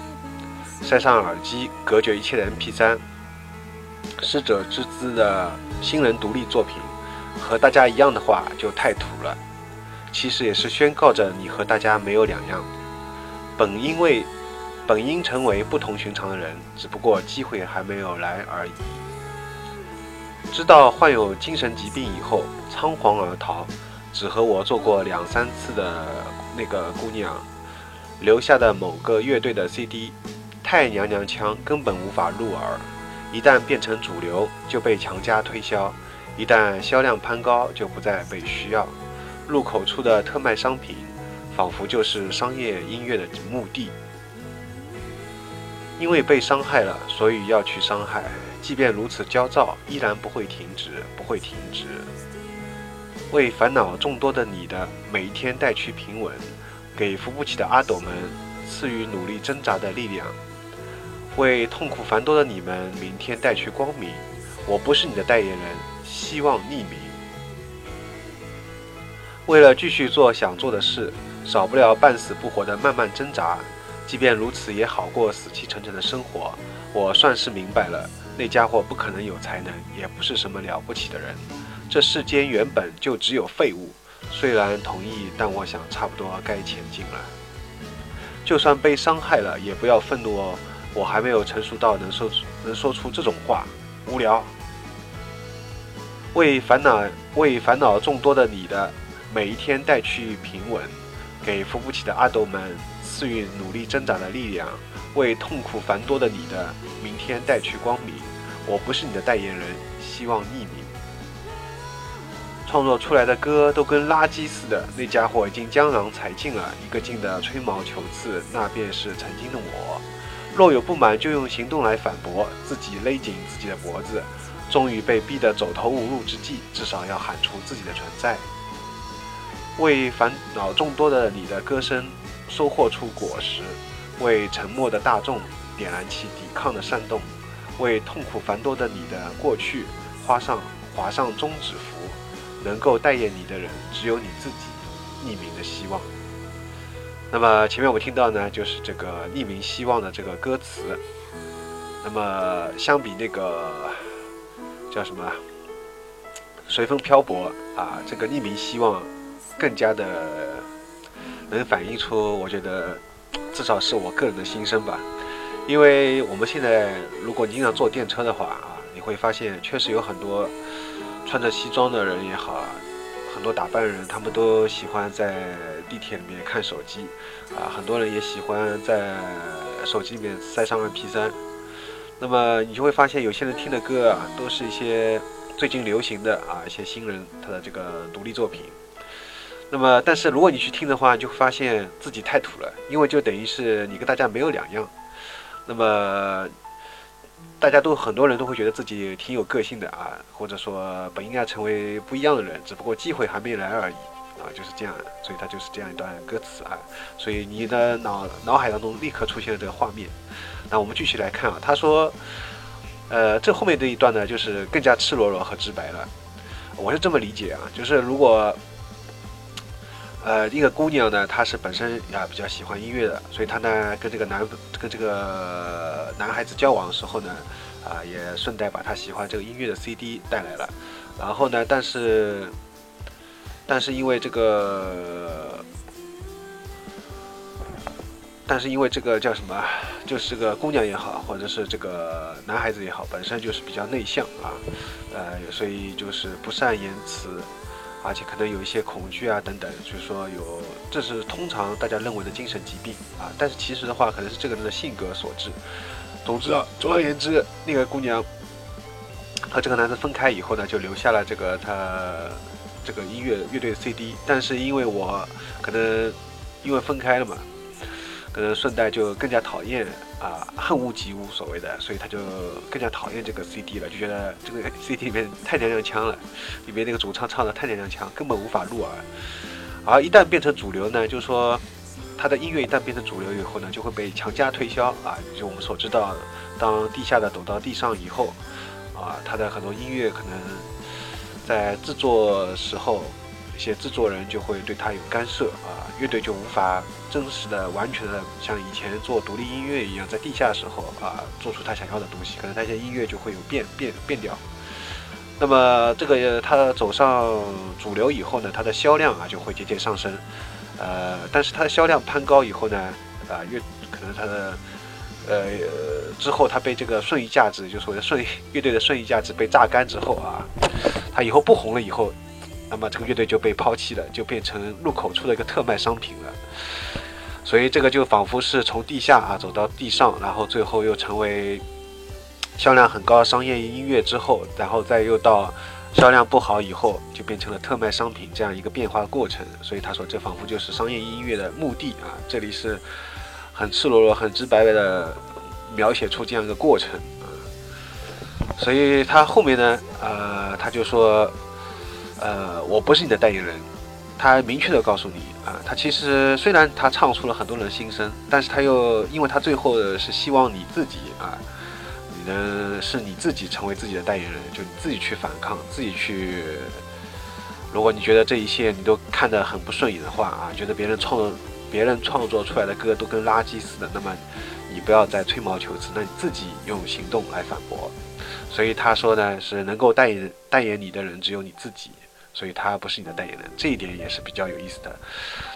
塞上耳机，隔绝一切的 MP3，师者之姿的新人独立作品，和大家一样的话就太土了。其实也是宣告着你和大家没有两样。本因为本应成为不同寻常的人，只不过机会还没有来而已。知道患有精神疾病以后，仓皇而逃。只和我做过两三次的那个姑娘留下的某个乐队的 CD，太娘娘腔，根本无法入耳。一旦变成主流，就被强加推销；一旦销量攀高，就不再被需要。入口处的特卖商品，仿佛就是商业音乐的目的。因为被伤害了，所以要去伤害。即便如此焦躁，依然不会停止，不会停止。为烦恼众多的你的每一天带去平稳，给扶不起的阿斗们赐予努力挣扎的力量，为痛苦繁多的你们明天带去光明。我不是你的代言人，希望匿名。为了继续做想做的事，少不了半死不活的慢慢挣扎。即便如此，也好过死气沉沉的生活。我算是明白了，那家伙不可能有才能，也不是什么了不起的人。这世间原本就只有废物，虽然同意，但我想差不多该前进了。就算被伤害了，也不要愤怒哦，我还没有成熟到能说能说出这种话。无聊。为烦恼为烦恼众多的你的每一天带去平稳，给扶不起的阿斗们赐予努力挣扎的力量，为痛苦繁多的你的明天带去光明。我不是你的代言人，希望匿名。创作出来的歌都跟垃圾似的，那家伙已经江郎才尽了，一个劲的吹毛求疵，那便是曾经的我。若有不满，就用行动来反驳，自己勒紧自己的脖子。终于被逼得走投无路之际，至少要喊出自己的存在。为烦恼众多的你的歌声收获出果实，为沉默的大众点燃起抵抗的煽动，为痛苦繁多的你的过去画上划上终止符。能够代言你的人，只有你自己。匿名的希望。那么前面我们听到呢，就是这个匿名希望的这个歌词。那么相比那个叫什么随风漂泊啊，这个匿名希望更加的能反映出，我觉得至少是我个人的心声吧。因为我们现在如果经常坐电车的话啊，你会发现确实有很多。穿着西装的人也好，很多打扮人，他们都喜欢在地铁里面看手机，啊，很多人也喜欢在手机里面塞上 MP3。那么你就会发现，有些人听的歌啊，都是一些最近流行的啊，一些新人他的这个独立作品。那么，但是如果你去听的话，就会发现自己太土了，因为就等于是你跟大家没有两样。那么，大家都很多人都会觉得自己挺有个性的啊，或者说本应该成为不一样的人，只不过机会还没来而已啊，就是这样。所以它就是这样一段歌词啊，所以你的脑脑海当中立刻出现了这个画面。那我们继续来看啊，他说，呃，这后面这一段呢，就是更加赤裸裸和直白了。我是这么理解啊，就是如果。呃，一个姑娘呢，她是本身啊比较喜欢音乐的，所以她呢跟这个男跟这个男孩子交往的时候呢，啊也顺带把她喜欢这个音乐的 CD 带来了。然后呢，但是但是因为这个，但是因为这个叫什么，就是个姑娘也好，或者是这个男孩子也好，本身就是比较内向啊，呃，所以就是不善言辞。而且可能有一些恐惧啊等等，就是说有，这是通常大家认为的精神疾病啊。但是其实的话，可能是这个人的性格所致。总之啊，总而言之，那个姑娘和这个男的分开以后呢，就留下了这个他这个音乐乐队 CD。但是因为我可能因为分开了嘛，可能顺带就更加讨厌。啊，恨屋及无所谓的，所以他就更加讨厌这个 CD 了，就觉得这个 CD 里面太娘娘腔了，里面那个主唱唱的太娘娘腔，根本无法入耳。而一旦变成主流呢，就是说他的音乐一旦变成主流以后呢，就会被强加推销啊。就我们所知道，当地下的抖到地上以后，啊，他的很多音乐可能在制作时候。一些制作人就会对他有干涉啊，乐队就无法真实的、完全的像以前做独立音乐一样，在地下的时候啊，做出他想要的东西，可能那些音乐就会有变变变掉。那么这个他走上主流以后呢，他的销量啊就会节节上升，呃，但是他的销量攀高以后呢，啊乐可能他的呃之后他被这个剩余价值，就所谓的剩乐队的剩余价值被榨干之后啊，他以后不红了以后。那么这个乐队就被抛弃了，就变成入口处的一个特卖商品了。所以这个就仿佛是从地下啊走到地上，然后最后又成为销量很高的商业音乐之后，然后再又到销量不好以后，就变成了特卖商品这样一个变化过程。所以他说，这仿佛就是商业音乐的目的啊。这里是很赤裸裸、很直白的描写出这样一个过程啊。所以他后面呢，呃，他就说。呃，我不是你的代言人，他明确的告诉你啊，他其实虽然他唱出了很多人心声，但是他又因为他最后是希望你自己啊，你能是你自己成为自己的代言人，就你自己去反抗，自己去。如果你觉得这一切你都看得很不顺眼的话啊，觉得别人创别人创作出来的歌都跟垃圾似的，那么你不要再吹毛求疵，那你自己用行动来反驳。所以他说呢，是能够代言代言你的人只有你自己。所以他不是你的代言人，这一点也是比较有意思的。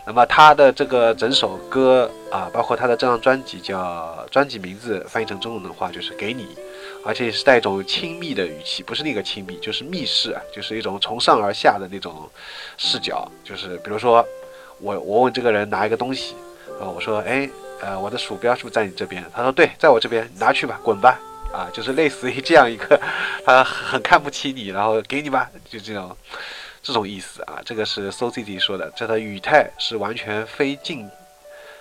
那么他的这个整首歌啊，包括他的这张专辑叫专辑名字翻译成中文的话就是给你，而且是带一种亲密的语气，不是那个亲密，就是密室啊，就是一种从上而下的那种视角。就是比如说我我问这个人拿一个东西，呃，我说哎呃我的鼠标是不是在你这边？他说对，在我这边，拿去吧，滚吧，啊，就是类似于这样一个，他很看不起你，然后给你吧，就这种。这种意思啊，这个是 So Z Z 说的，这的语态是完全非敬，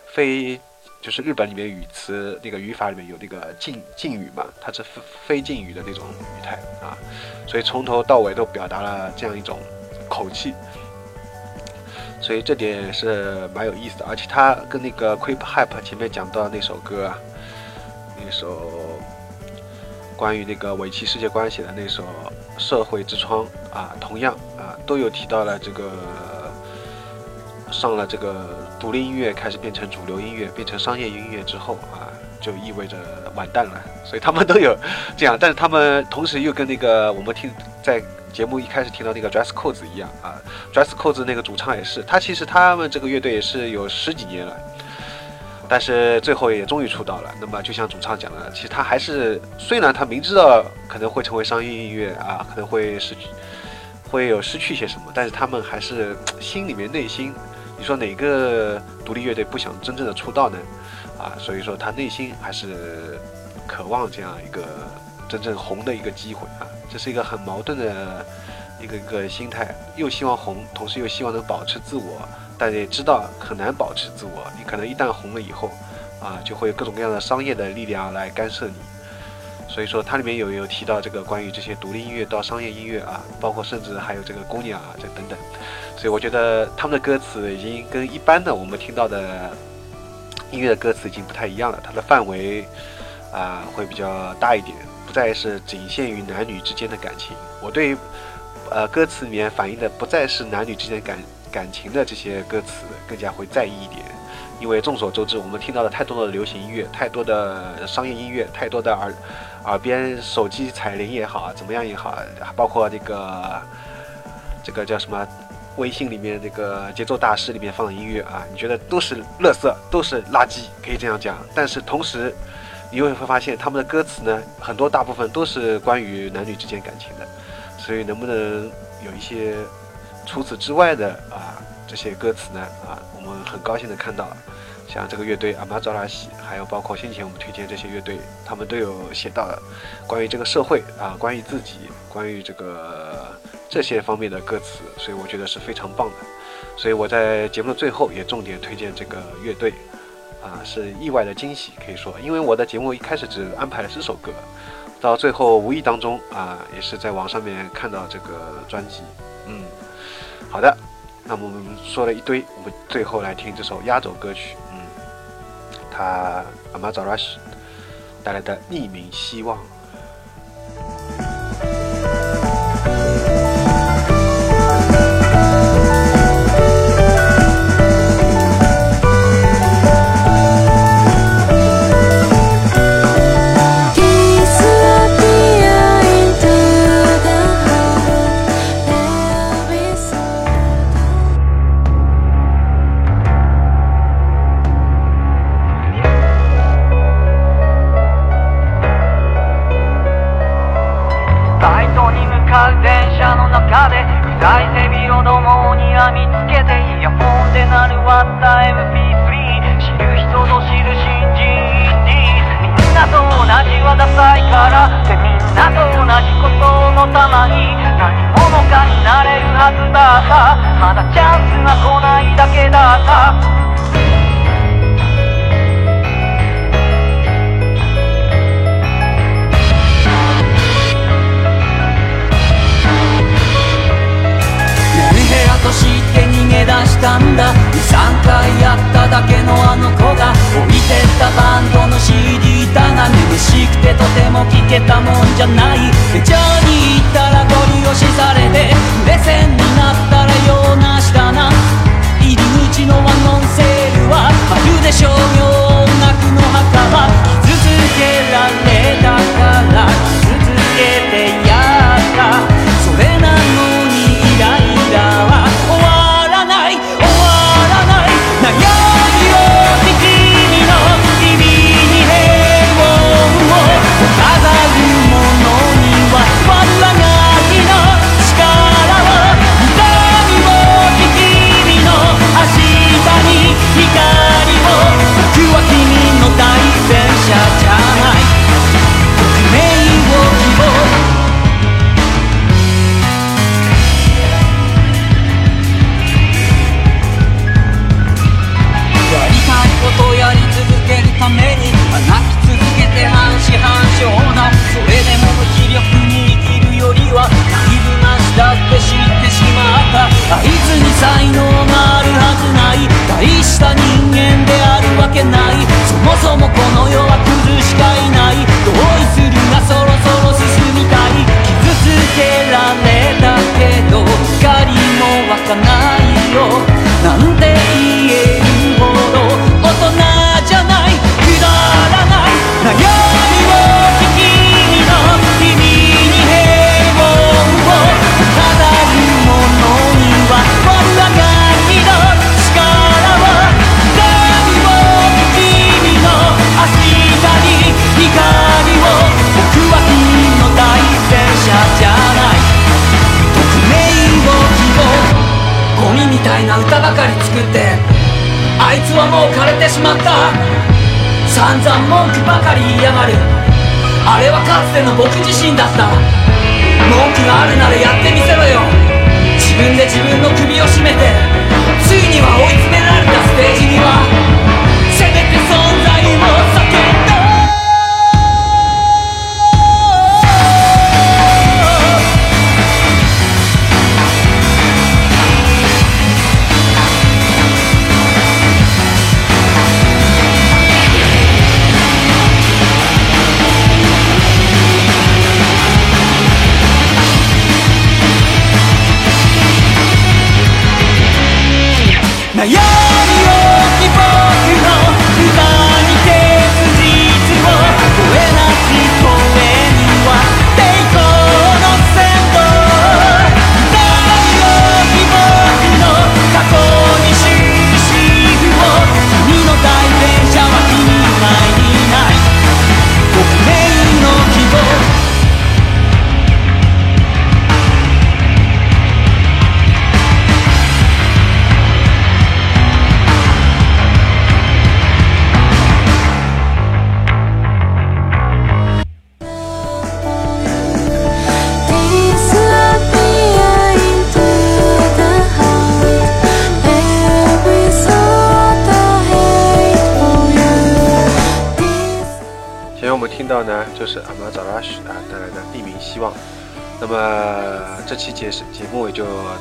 非就是日本里面语词那个语法里面有那个敬敬语嘛，它是非非敬语的那种语态啊，所以从头到尾都表达了这样一种口气，所以这点是蛮有意思的，而且他跟那个 Creep Hype 前面讲到那首歌，那首关于那个尾崎世界观写的那首。社会之窗啊，同样啊，都有提到了这个上了这个独立音乐开始变成主流音乐，变成商业音乐之后啊，就意味着完蛋了。所以他们都有这样，但是他们同时又跟那个我们听在节目一开始听到那个 Dress Codes 一样啊，Dress Codes 那个主唱也是，他其实他们这个乐队也是有十几年了。但是最后也终于出道了。那么就像主唱讲的，其实他还是虽然他明知道可能会成为商业音乐啊，可能会失去会有失去些什么，但是他们还是心里面内心，你说哪个独立乐队不想真正的出道呢？啊，所以说他内心还是渴望这样一个真正红的一个机会啊，这是一个很矛盾的一个一个心态，又希望红，同时又希望能保持自我，但也知道很难保持自我，你可能一旦红了以后，啊，就会有各种各样的商业的力量来干涉你。所以说，它里面有有提到这个关于这些独立音乐到商业音乐啊，包括甚至还有这个姑娘啊，这等等。所以我觉得他们的歌词已经跟一般的我们听到的音乐的歌词已经不太一样了，它的范围啊会比较大一点，不再是仅限于男女之间的感情。我对呃歌词里面反映的不再是男女之间的感感情的这些歌词，更加会在意一点。因为众所周知，我们听到了太多的流行音乐，太多的商业音乐，太多的耳耳边手机彩铃也好啊，怎么样也好，包括这个这个叫什么微信里面这个节奏大师里面放的音乐啊，你觉得都是垃圾，都是垃圾，可以这样讲。但是同时，你又会发现他们的歌词呢，很多大部分都是关于男女之间感情的。所以能不能有一些除此之外的啊这些歌词呢？啊，我们很高兴的看到。像这个乐队阿玛扎拉西，还有包括先前我们推荐这些乐队，他们都有写到关于这个社会啊，关于自己，关于这个这些方面的歌词，所以我觉得是非常棒的。所以我在节目的最后也重点推荐这个乐队，啊，是意外的惊喜，可以说，因为我的节目一开始只安排了十首歌，到最后无意当中啊，也是在网上面看到这个专辑，好的，那么我们说了一堆，我们最后来听这首压轴歌曲。嗯他阿玛扎拉什带来的匿名希望。だったまだチャンスが来ないだけだったとして逃げ出したんだ。23回やっただけのあの子が置いてったバンドの CD だが苦しくてとても聴けたもんじゃない。メジャーに行ったら視されて目線になったら用なしだな。入り口のワゴンセールは春で商業音楽の墓は傷つけられたから傷つけてやった。それな人間であるわけない。そもそもこの世は崩しかいない。同意するがそろそろ進みたい。傷つけられたけど光も湧かない僕は君の代表者じゃない。僕メインボーキーをゴミみたいな歌ばかり作ってあいつはもう枯れてしまった。散々文句ばかり言いやがる。あれはかつての僕自身だった。文句があるならやってみせろよ。自分で自分の首を絞めてついには追い詰められたステージには。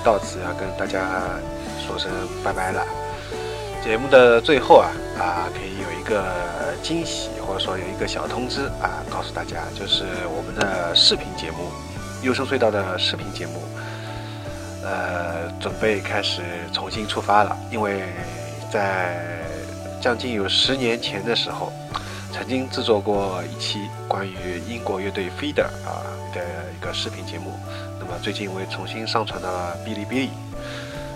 到此要跟大家说声拜拜了。节目的最后啊啊，可以有一个惊喜，或者说有一个小通知啊，告诉大家，就是我们的视频节目《优声隧道》的视频节目，呃，准备开始重新出发了。因为在将近有十年前的时候，曾经制作过一期关于英国乐队 FEDER 啊的一个视频节目，最近我也重新上传到了哔哩哔哩。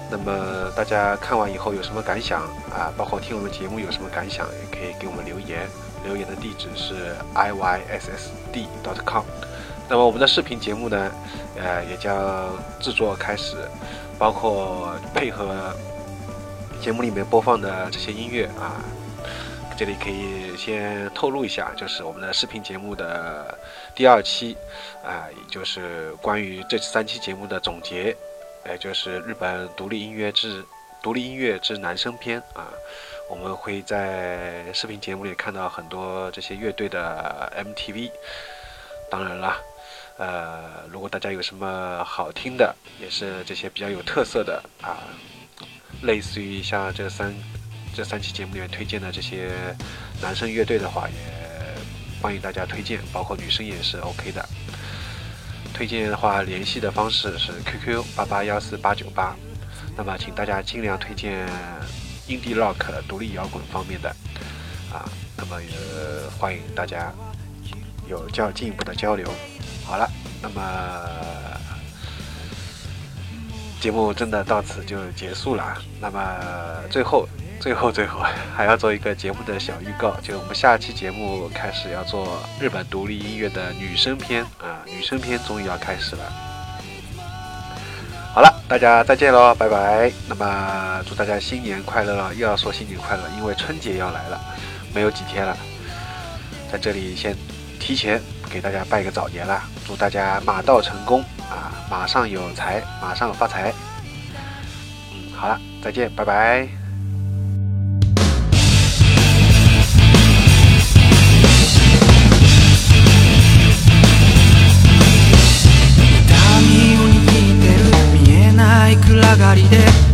那么大家看完以后有什么感想啊？包括听我们节目有什么感想，也可以给我们留言。留言的地址是 i y s s d dot com。那么我们的视频节目呢，呃，也将制作开始，包括配合节目里面播放的这些音乐啊，这里可以先透露一下，就是我们的视频节目的第二期啊，也就是关于这三期节目的总结，也就是日本独立音乐之独立音乐之男生篇啊，我们会在视频节目里看到很多这些乐队的 MTV。当然啦，呃，如果大家有什么好听的，也是这些比较有特色的啊，类似于像这三这三期节目里面推荐的这些男生乐队的话，也欢迎大家推荐，包括女生也是 OK 的。推荐的话，联系的方式是 QQ 八八幺四八九八。那么，请大家尽量推荐 indie rock 独立摇滚方面的啊。那么，呃，欢迎大家有较进一步的交流。好了，那么节目真的到此就结束了。那么最后，最后，最后还要做一个节目的小预告，就是我们下期节目开始要做日本独立音乐的女生篇啊，女生篇终于要开始了。好了，大家再见喽，拜拜。那么祝大家新年快乐了，又要说新年快乐，因为春节要来了，没有几天了，在这里先提前给大家拜个早年啦，祝大家马到成功啊，马上有财，马上发财。嗯，好了，再见，拜拜。痛み